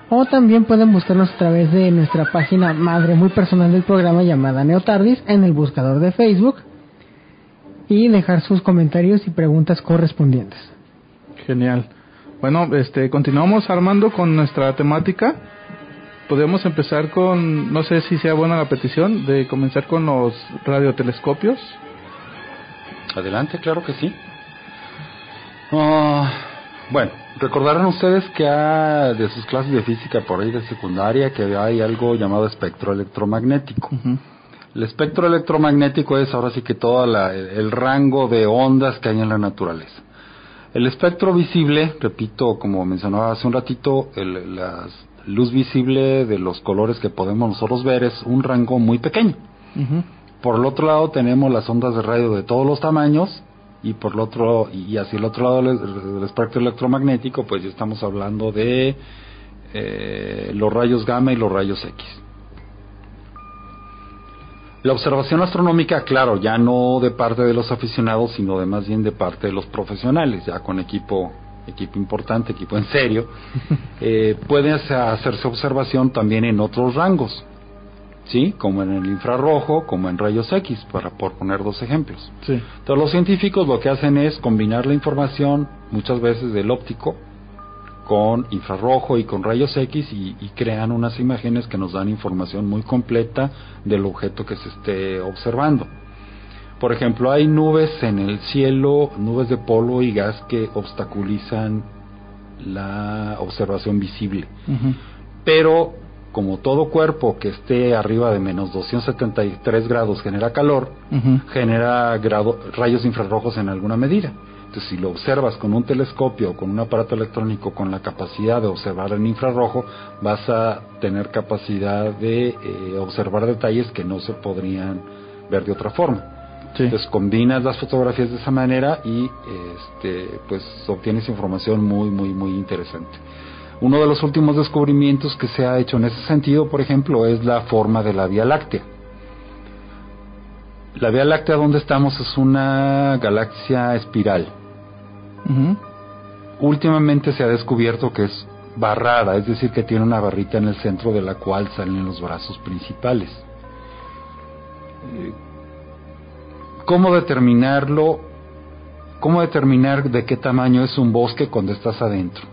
O también pueden buscarnos a través de nuestra página madre muy personal del programa llamada Neotardis en el buscador de Facebook y dejar sus comentarios y preguntas correspondientes. Genial. Bueno, este, continuamos armando con nuestra temática. podemos empezar con, no sé si sea buena la petición, de comenzar con los radiotelescopios. Adelante, claro que sí. Ah, bueno, recordarán ustedes que de sus clases de física por ahí de secundaria que hay algo llamado espectro electromagnético. El espectro electromagnético es ahora sí que todo la- el rango de ondas que hay en la naturaleza. El espectro visible, repito, como mencionaba hace un ratito, el- la luz visible de los colores que podemos nosotros ver es un rango muy pequeño. Por el otro lado tenemos las ondas de radio de todos los tamaños y por el otro y hacia el otro lado del, espectro electromagnético pues ya estamos hablando de eh, los rayos gamma y los rayos X. La observación astronómica, claro, ya no de parte de los aficionados, sino de más bien de parte de los profesionales, ya con equipo equipo importante, equipo en serio, eh, puede hace- hacerse observación también en otros rangos, ¿sí? Como en el infrarrojo, como en rayos X, para por poner dos ejemplos. Sí. Entonces los científicos lo que hacen es combinar la información muchas veces del óptico con infrarrojo y con rayos X y, y crean unas imágenes que nos dan información muy completa del objeto que se esté observando. Por ejemplo, hay nubes en el cielo, nubes de polvo y gas que obstaculizan la observación visible pero como todo cuerpo que esté arriba de menos 273 grados genera calor, genera grado- rayos infrarrojos en alguna medida. Entonces, si lo observas con un telescopio o con un aparato electrónico con la capacidad de observar en infrarrojo, vas a tener capacidad de eh, observar detalles que no se podrían ver de otra forma. Sí. Entonces combinas las fotografías de esa manera y este, pues obtienes información muy, muy, muy interesante. Uno de los últimos descubrimientos que se ha hecho en ese sentido, por ejemplo, es la forma de la Vía Láctea. La Vía Láctea donde estamos es una galaxia espiral. Últimamente se ha descubierto que es barrada, es decir, que tiene una barrita en el centro de la cual salen los brazos principales. Eh, ¿Cómo determinarlo? ¿Cómo determinar de qué tamaño es un bosque cuando estás adentro?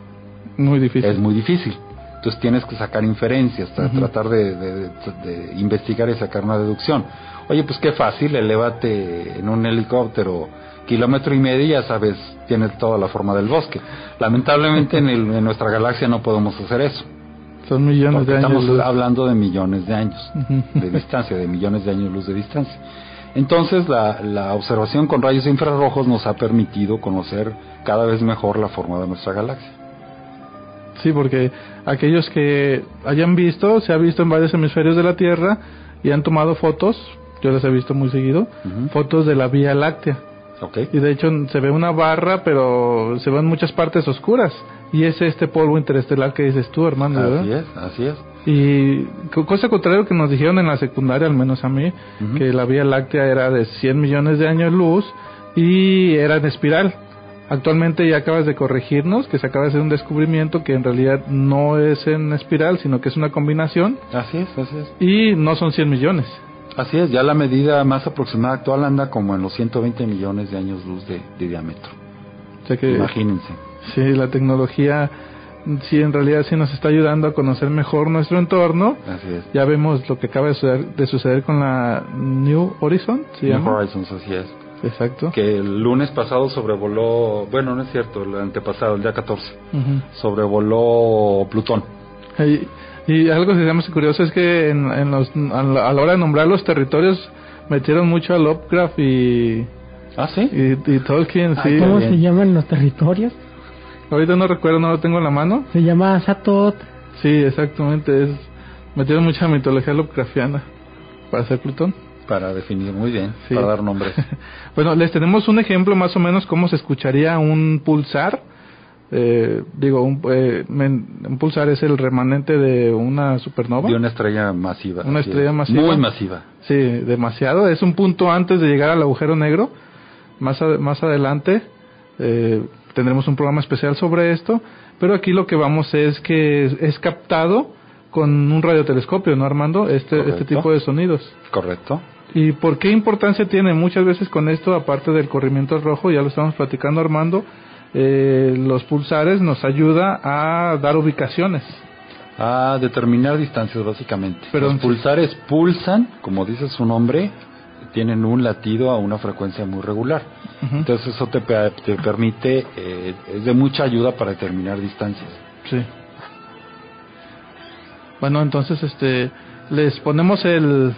Muy difícil. Es muy difícil. Entonces tienes que sacar inferencias, tratar de, de- de- de investigar y sacar una deducción. Oye, pues qué fácil, elévate en un helicóptero kilómetro y medio y ya sabes, tienes toda la forma del bosque. Lamentablemente en, el- en nuestra galaxia no podemos hacer eso. Son millones de años. estamos luz. hablando de millones de años de distancia, de millones de años luz de distancia. Entonces la, la observación con rayos infrarrojos nos ha permitido conocer cada vez mejor la forma de nuestra galaxia. Sí, porque aquellos que hayan visto, se ha visto en varios hemisferios de la Tierra y han tomado fotos, yo las he visto muy seguido, fotos de la Vía Láctea. ¿Ok? Y de hecho se ve una barra, pero se ven muchas partes oscuras. Y es este polvo interestelar que dices tú, hermano, ¿verdad? Así es, así es. Y co- cosa contrario que nos dijeron en la secundaria, al menos a mí, que la Vía Láctea era de 100 millones de años luz y era en espiral. Actualmente ya acabas de corregirnos que se acaba de hacer un descubrimiento que en realidad no es en espiral, sino que es una combinación Así es, así es. y no son 100 millones. Así es, ya la medida más aproximada actual anda como en los 120 millones de años luz de, de diámetro. O sea que Imagínense. sí, la tecnología sí en realidad sí nos está ayudando a conocer mejor nuestro entorno. Así es. Ya vemos lo que acaba de suceder, de suceder con la New Horizon, ¿se New llama? Horizons, así es. Exacto. Que el lunes pasado sobrevoló, bueno, no es cierto, el antepasado, el día 14, Ujú. sobrevoló Plutón. Y, y algo que se llama curioso es que en, en los, a, la, a la hora de nombrar los territorios metieron mucho a Lovecraft y, ¿Ah, sí? y, y Tolkien, sí. ¿Cómo bien. se llaman los territorios? Ahorita no recuerdo, no lo tengo en la mano. Se llama Satot. Sí, exactamente. Es, metieron mucha mitología Lovecraftiana para hacer Plutón. Para definir muy bien, Sí. para dar nombres. Bueno, les tenemos un ejemplo más o menos cómo se escucharía un pulsar. Eh, digo, un, eh, un pulsar es el remanente de una supernova. De una estrella masiva. Una estrella es. masiva. Muy masiva. Sí, demasiado. Es un punto antes de llegar al agujero negro. Más, a- más adelante eh, tendremos un programa especial sobre esto. Pero aquí lo que vamos es que es, es captado con un radiotelescopio, ¿no, Armando? Este, este tipo de sonidos. Correcto. ¿Y por qué importancia tiene? Muchas veces con esto, aparte del corrimiento rojo, ya lo estamos platicando Armando, eh, los pulsares nos ayuda a dar ubicaciones. A determinar distancias, básicamente. Pero- Los pulsares pulsan, como dice su nombre, tienen un latido a una frecuencia muy regular. Entonces eso te, te permite, eh, es de mucha ayuda para determinar distancias. Sí. Bueno, entonces este les ponemos el,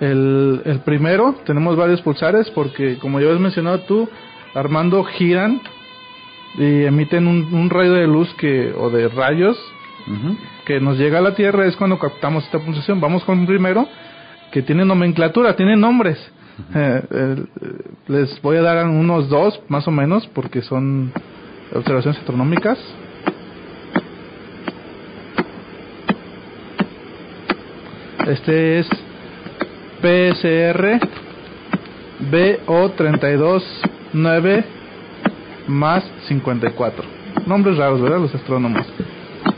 el el primero, tenemos varios pulsares porque como ya habías mencionado tú, Armando giran y emiten un, un rayo de luz que o de rayos que nos llega a la Tierra es cuando captamos esta pulsación. Vamos con el primero que tiene nomenclatura, tiene nombres. Eh, eh, les voy a dar unos dos más o menos porque son observaciones astronómicas. Este es PSR BO329 más 54. Nombres raros, ¿verdad? Los astrónomos.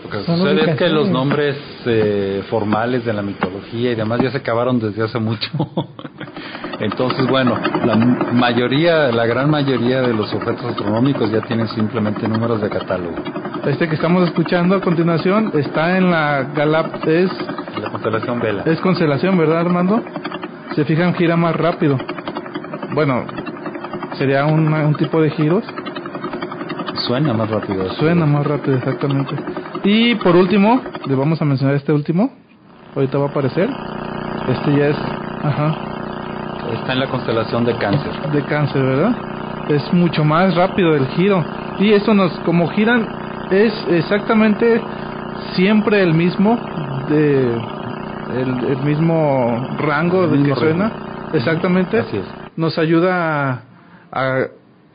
Lo que sucede es que los nombres eh, formales de la mitología y demás ya se acabaron desde hace mucho. Entonces, bueno, la mayoría, la gran mayoría de los objetos astronómicos ya tienen simplemente números de catálogo. Este que estamos escuchando a continuación está en la Galap es, La constelación Vela. es constelación, ¿verdad, Armando? Se fijan, gira más rápido. Bueno, sería un, un tipo de giros. Suena más rápido. Suena más rápido, exactamente. Y por último, le vamos a mencionar este último. Ahorita va a aparecer. Este ya es, ajá, Está en la constelación de Cáncer. de cáncer, ¿verdad? Es mucho más rápido el giro. Y esto nos, como giran, es exactamente siempre el mismo, de el, el mismo rango El de que mismo suena. ritmo. Exactamente. Nos ayuda a, a,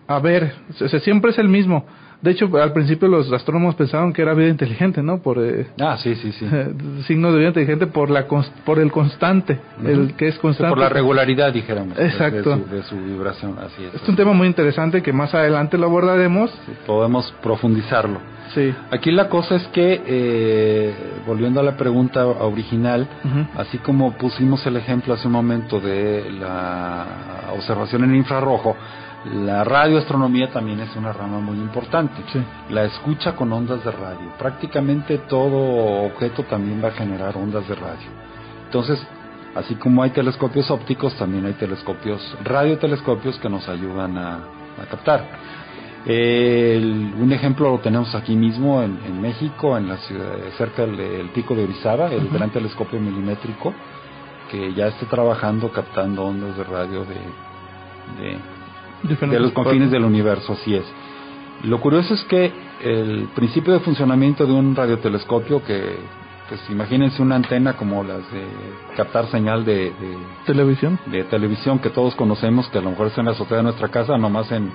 a ver, o sea, siempre es el mismo. De hecho, al principio los astrónomos pensaban que era vida inteligente, ¿no? Por eh, Ah, sí, sí, sí. signo de vida inteligente por la por el constante, el que es constante. Por la regularidad, dijéramos. Exacto. De, su, de su vibración, así es. Es un tema muy interesante que más adelante lo abordaremos. Sí, podemos profundizarlo. Sí. Aquí la cosa es que, eh, volviendo a la pregunta original, así como pusimos el ejemplo hace un momento de la observación en infrarrojo, la radioastronomía también es una rama muy importante. Sí. La escucha con ondas de radio. Prácticamente todo objeto también va a generar ondas de radio. Entonces, así como hay telescopios ópticos, también hay telescopios, radiotelescopios que nos ayudan a, a captar. El- un ejemplo lo tenemos aquí mismo en, en México, en la ciudad, cerca del, del pico de Orizaba, el gran telescopio milimétrico, que ya está trabajando captando ondas de radio de, de los confines del universo, así es. Lo curioso es que el principio de funcionamiento de un radiotelescopio que, pues imagínense una antena como las de captar señal de, de, televisión. de televisión que todos conocemos, que a lo mejor está en la azotea de nuestra casa, nomás en,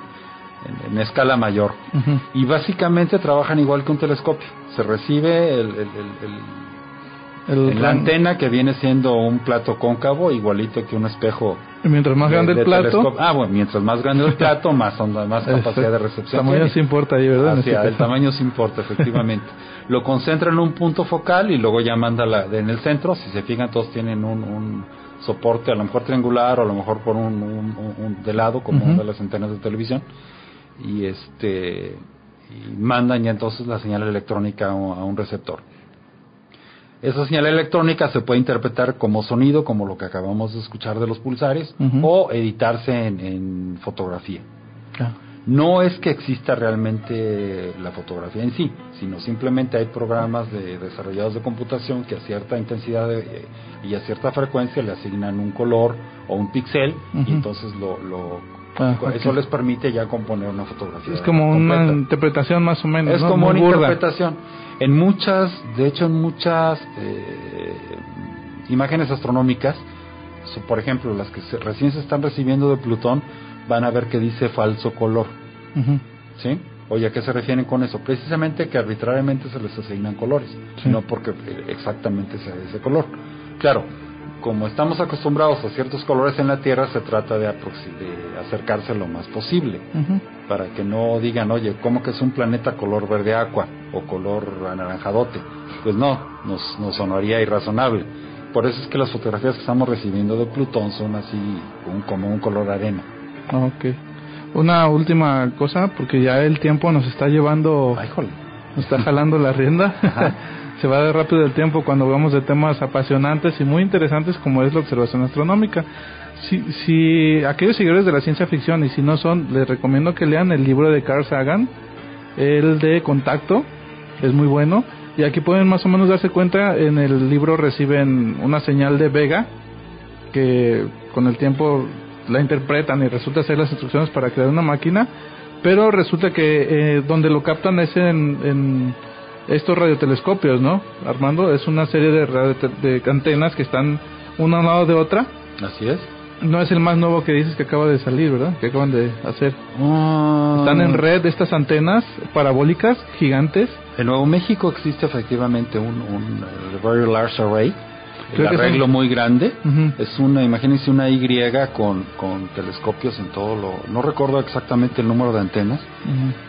en, en escala mayor. Y básicamente trabajan igual que un telescopio. Se recibe el, el- el- el- El la antena que viene siendo un plato cóncavo, igualito que un espejo y mientras más de- grande de el plato. Ah, bueno, mientras más grande el plato, más onda, más capacidad de recepción. tamaño tiene. sí importa ahí, ¿verdad? Este el tamaño sí importa, efectivamente. Lo concentra en un punto focal y luego ya manda la, en el centro. Si se fijan, todos tienen un, un soporte, a lo mejor triangular o a lo mejor por un, un- de lado, como Ujú. de las antenas de televisión. Y este y mandan ya entonces la señal electrónica a un, receptor. Esa señal electrónica se puede interpretar como sonido, como lo que acabamos de escuchar de los pulsares, o editarse en, en fotografía. Ah, No es que exista realmente la fotografía en sí, sino simplemente hay programas de, desarrollados de computación que a cierta intensidad de- y a cierta frecuencia le asignan un color o un píxel Ujú. y entonces lo, lo- Ah, eso les permite ya componer una fotografía. Es como una interpretación más o menos. Es ¿no? como Muy una burda. interpretación. En muchas, de hecho en muchas eh, imágenes astronómicas, so- por ejemplo las que se- recién se están recibiendo de Plutón, van a ver que dice falso color. ¿Sí? Oye, ¿a qué se refieren con eso? Precisamente que arbitrariamente se les asignan colores, Sí. no porque eh, exactamente sea ese color. Claro, como estamos acostumbrados a ciertos colores en la Tierra, se trata de, de acercarse lo más posible, para que no digan, oye, ¿cómo que es un planeta color verde aqua o color anaranjadote? Pues no, nos, nos sonaría irrazonable. Por eso es que las fotografías que estamos recibiendo de Plutón son así, un- como un color arena. Ah, Ok. Una última cosa, porque ya el tiempo nos está llevando, Ay, jole. nos está jalando la rienda. se va rápido el tiempo cuando hablamos de temas apasionantes y muy interesantes como es la observación astronómica. Si, si aquellos seguidores de la ciencia ficción y si no son, les recomiendo que lean el libro de Carl Sagan, el de Contacto, es muy bueno. Y aquí pueden más o menos darse cuenta, en el libro reciben una señal de Vega, que con el tiempo la interpretan y resulta ser las instrucciones para crear una máquina, pero resulta que eh, donde lo captan es en, en estos radiotelescopios, ¿no? Armando, es una serie de, de antenas que están una al lado de otra. Así es. No es el más nuevo que dices que acaba de salir, ¿verdad? Que acaban de hacer. Están en red estas antenas parabólicas gigantes. En Nuevo México existe efectivamente un, un eh, Very Large Array, el son- arreglo muy grande. Es una, imagínense una Y con, con telescopios en todo lo... No recuerdo exactamente el número de antenas,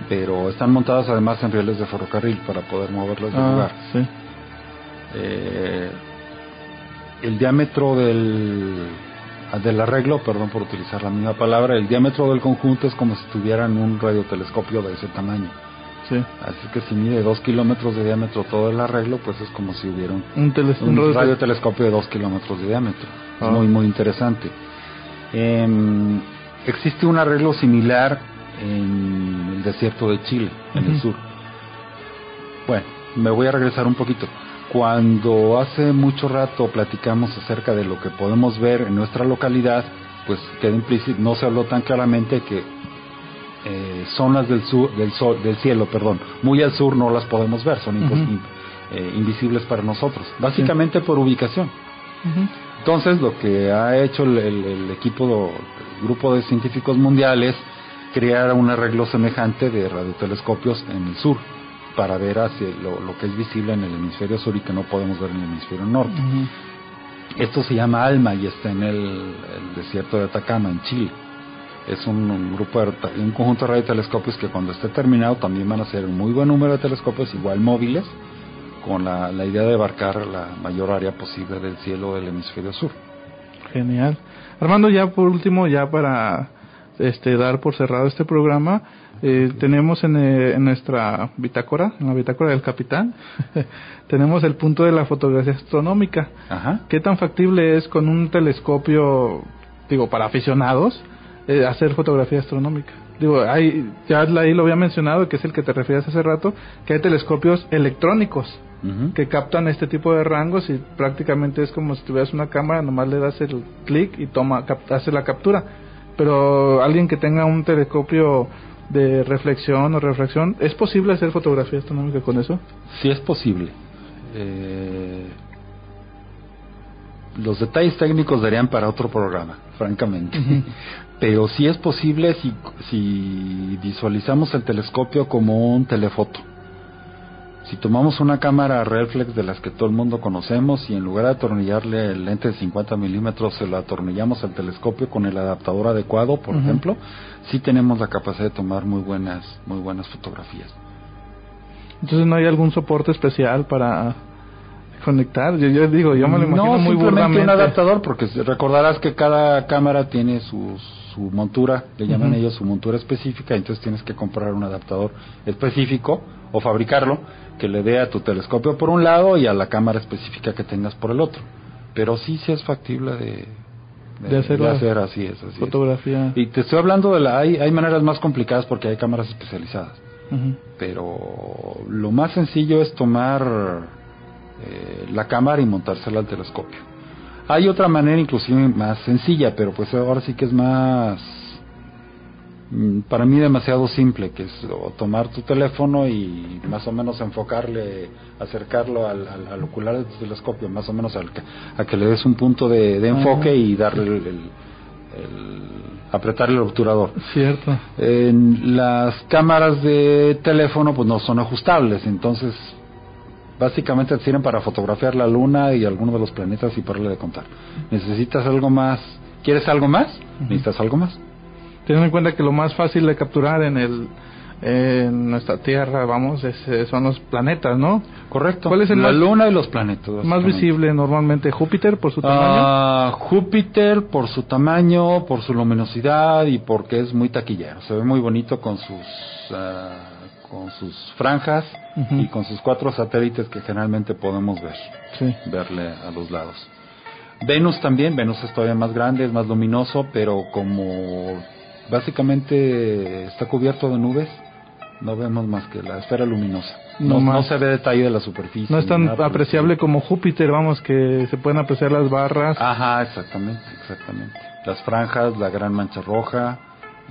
pero están montadas además en rieles de ferrocarril para poder moverlas de Ah, lugar. sí. Eh, el diámetro del, del arreglo, perdón por utilizar la misma palabra, el diámetro del conjunto es como si tuvieran un radiotelescopio de ese tamaño. Sí. Así que si mide dos kilómetros de diámetro todo el arreglo, pues es como si hubiera un, Un, teles- un radio- radiotelescopio de dos kilómetros de diámetro. Ah. Es muy, muy interesante. Em, existe un arreglo similar en el desierto de Chile, en el sur. Bueno, me voy a regresar un poquito. Cuando hace mucho rato platicamos acerca de lo que podemos ver en nuestra localidad, pues queda implícito, no se habló tan claramente que eh, zonas del sur, del sol, del cielo, perdón, muy al sur no las podemos ver, son eh, invisibles para nosotros, básicamente por ubicación. Entonces, lo que ha hecho el, el- el equipo, el grupo de científicos mundiales, crear un arreglo semejante de radiotelescopios en el sur para ver hacia lo, lo que es visible en el hemisferio sur y que no podemos ver en el hemisferio norte. Esto se llama ALMA y está en el, el desierto de Atacama, en Chile. Es un, un grupo de, un conjunto de radiotelescopios que cuando esté terminado también van a ser un muy buen número de telescopios, igual móviles, con la, la idea de abarcar la mayor área posible del cielo del hemisferio sur. Genial. Armando, ya por último, ya para este dar por cerrado este programa, eh, tenemos en, eh, en nuestra bitácora, en la bitácora del capitán, tenemos el punto de la fotografía astronómica. Ajá. ¿Qué tan factible es con un telescopio, digo, para aficionados, eh, hacer fotografía astronómica? Digo, hay, ya ahí lo había mencionado, que es el que te refieres hace rato, que hay telescopios electrónicos que captan este tipo de rangos y prácticamente es como si tuvieras una cámara, nomás le das el clic y toma, cap- hace la captura. Pero alguien que tenga un telescopio de reflexión o refracción, ¿es posible hacer fotografía astronómica con eso? Sí es posible. Eh, los detalles técnicos darían para otro programa, francamente. Pero sí es posible si, si visualizamos el telescopio como un telefoto. Si tomamos una cámara reflex de las que todo el mundo conocemos y en lugar de atornillarle el lente de 50 milímetros se lo atornillamos al telescopio con el adaptador adecuado, por ejemplo, sí tenemos la capacidad de tomar muy buenas, muy buenas fotografías. Entonces no hay algún soporte especial para conectar. Yo, yo digo, yo me lo imagino no, muy simplemente burdamente. un adaptador, porque recordarás que cada cámara tiene su, su montura, le llaman ellos su montura específica, entonces tienes que comprar un adaptador específico o fabricarlo que le dé a tu telescopio por un lado y a la cámara específica que tengas por el otro. Pero sí, sí es factible de, De hacerlo. hacer así es, así es. Fotografía. Y te estoy hablando de la, hay, hay maneras más complicadas porque hay cámaras especializadas pero lo más sencillo es tomar eh, la cámara y montársela al telescopio. Hay otra manera inclusive más sencilla, pero pues ahora sí que es más mm, para mí demasiado simple, que es o tomar tu teléfono y más o menos enfocarle, acercarlo al, al- al ocular de tu telescopio, más o menos al que- a que le des un punto de, de enfoque y darle el, el- el- apretar el obturador. Cierto. En las cámaras de teléfono pues no son ajustables, entonces básicamente sirven para fotografiar la luna y algunos de los planetas y pararle de contar. ¿Necesitas algo más? ¿Quieres algo más? ¿Necesitas algo más? Teniendo en cuenta que lo más fácil de capturar en el en nuestra Tierra, vamos, es, eh, son los planetas, ¿no? Correcto. ¿Cuál es el la más- luna y los planetas. Más visible normalmente Júpiter por su tamaño. Ah, Júpiter por su tamaño, por su luminosidad y porque es muy taquillero. Se ve muy bonito con sus ah, con sus franjas y con sus cuatro satélites que generalmente podemos ver, Sí. verle a los lados. Venus también, Venus es todavía más grande, es más luminoso, pero como básicamente está cubierto de nubes, no vemos más que la esfera luminosa. No No, se ve detalle de la superficie. No es tan nada apreciable como Júpiter, vamos, que se pueden apreciar las barras. Ajá, exactamente, exactamente. Las franjas, la gran mancha roja,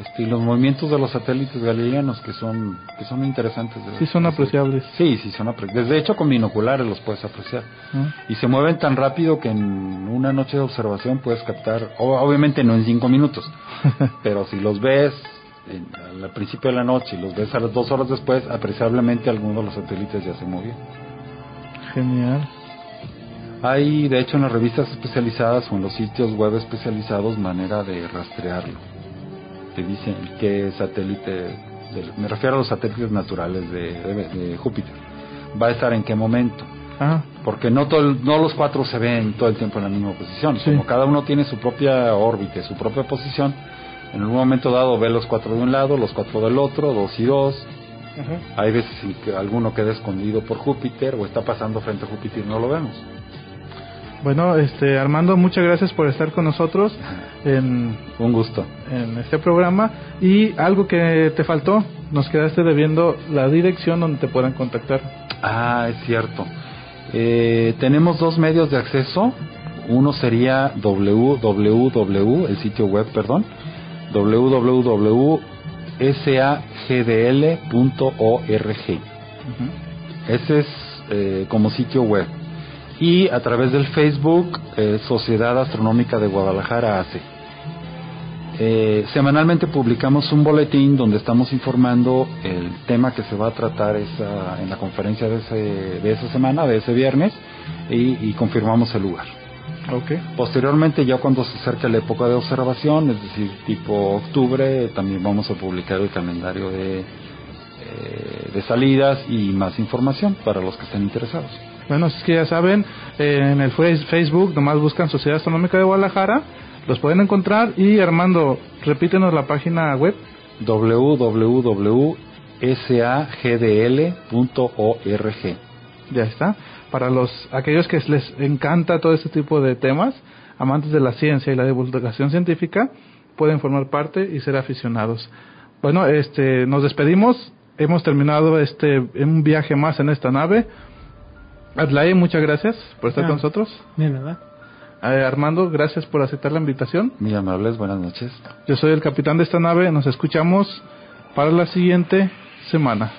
este, y los movimientos de los satélites galileanos que son que son interesantes. de- sí son apreciables. Sí, sí son apreciables. De hecho, con binoculares los puedes apreciar. ¿no? Y se mueven tan rápido que en una noche de observación puedes captar, obviamente no en cinco minutos, pero si los ves en- al principio de la noche y los ves a las dos horas después, apreciablemente alguno de los satélites ya se movió. Genial. Hay, de hecho, en las revistas especializadas o en los sitios web especializados manera de rastrearlo. Te dicen qué satélite, del- me refiero a los satélites naturales de, de- de Júpiter, va a estar en qué momento. Ah, Porque no, todo el- no los cuatro se ven todo el tiempo en la misma posición. Sí. Como cada uno tiene su propia órbita, su propia posición, en un momento dado ve los cuatro de un lado, los cuatro del otro, dos y dos. Hay veces en que alguno queda escondido por Júpiter o está pasando frente a Júpiter y no lo vemos. Bueno, este Armando, muchas gracias por estar con nosotros en, Un gusto. en este programa. Y algo que te faltó, nos quedaste debiendo la dirección donde te puedan contactar. Ah, es cierto. Eh, tenemos dos medios de acceso. Uno sería www, el sitio web, perdón, www.sagdl.org. Ese es eh, como sitio web. Y a través del Facebook, eh, Sociedad Astronómica de Guadalajara hace. Eh, semanalmente publicamos un boletín donde estamos informando el tema que se va a tratar esa, en la conferencia de, ese, de esa semana, de ese viernes, y, y confirmamos el lugar. Ok. Posteriormente, ya cuando se acerque la época de observación, es decir, tipo octubre, también vamos a publicar el calendario de, eh, de salidas y más información para los que estén interesados. Bueno, es que ya saben, eh, en el face- Facebook nomás buscan Sociedad Astronómica de Guadalajara, los pueden encontrar. Y Armando, repítenos la página web. www.sagdl.org. Ya está. Para los aquellos que les encanta todo este tipo de temas, amantes de la ciencia y la divulgación científica, pueden formar parte y ser aficionados. Bueno, este, nos despedimos. Hemos terminado este un viaje más en esta nave. Adlai, muchas gracias por estar Ah. con nosotros. De nada. Eh, Armando, gracias por aceptar la invitación. Muy amables, buenas noches. Yo soy el capitán de esta nave. Nos escuchamos para la siguiente semana.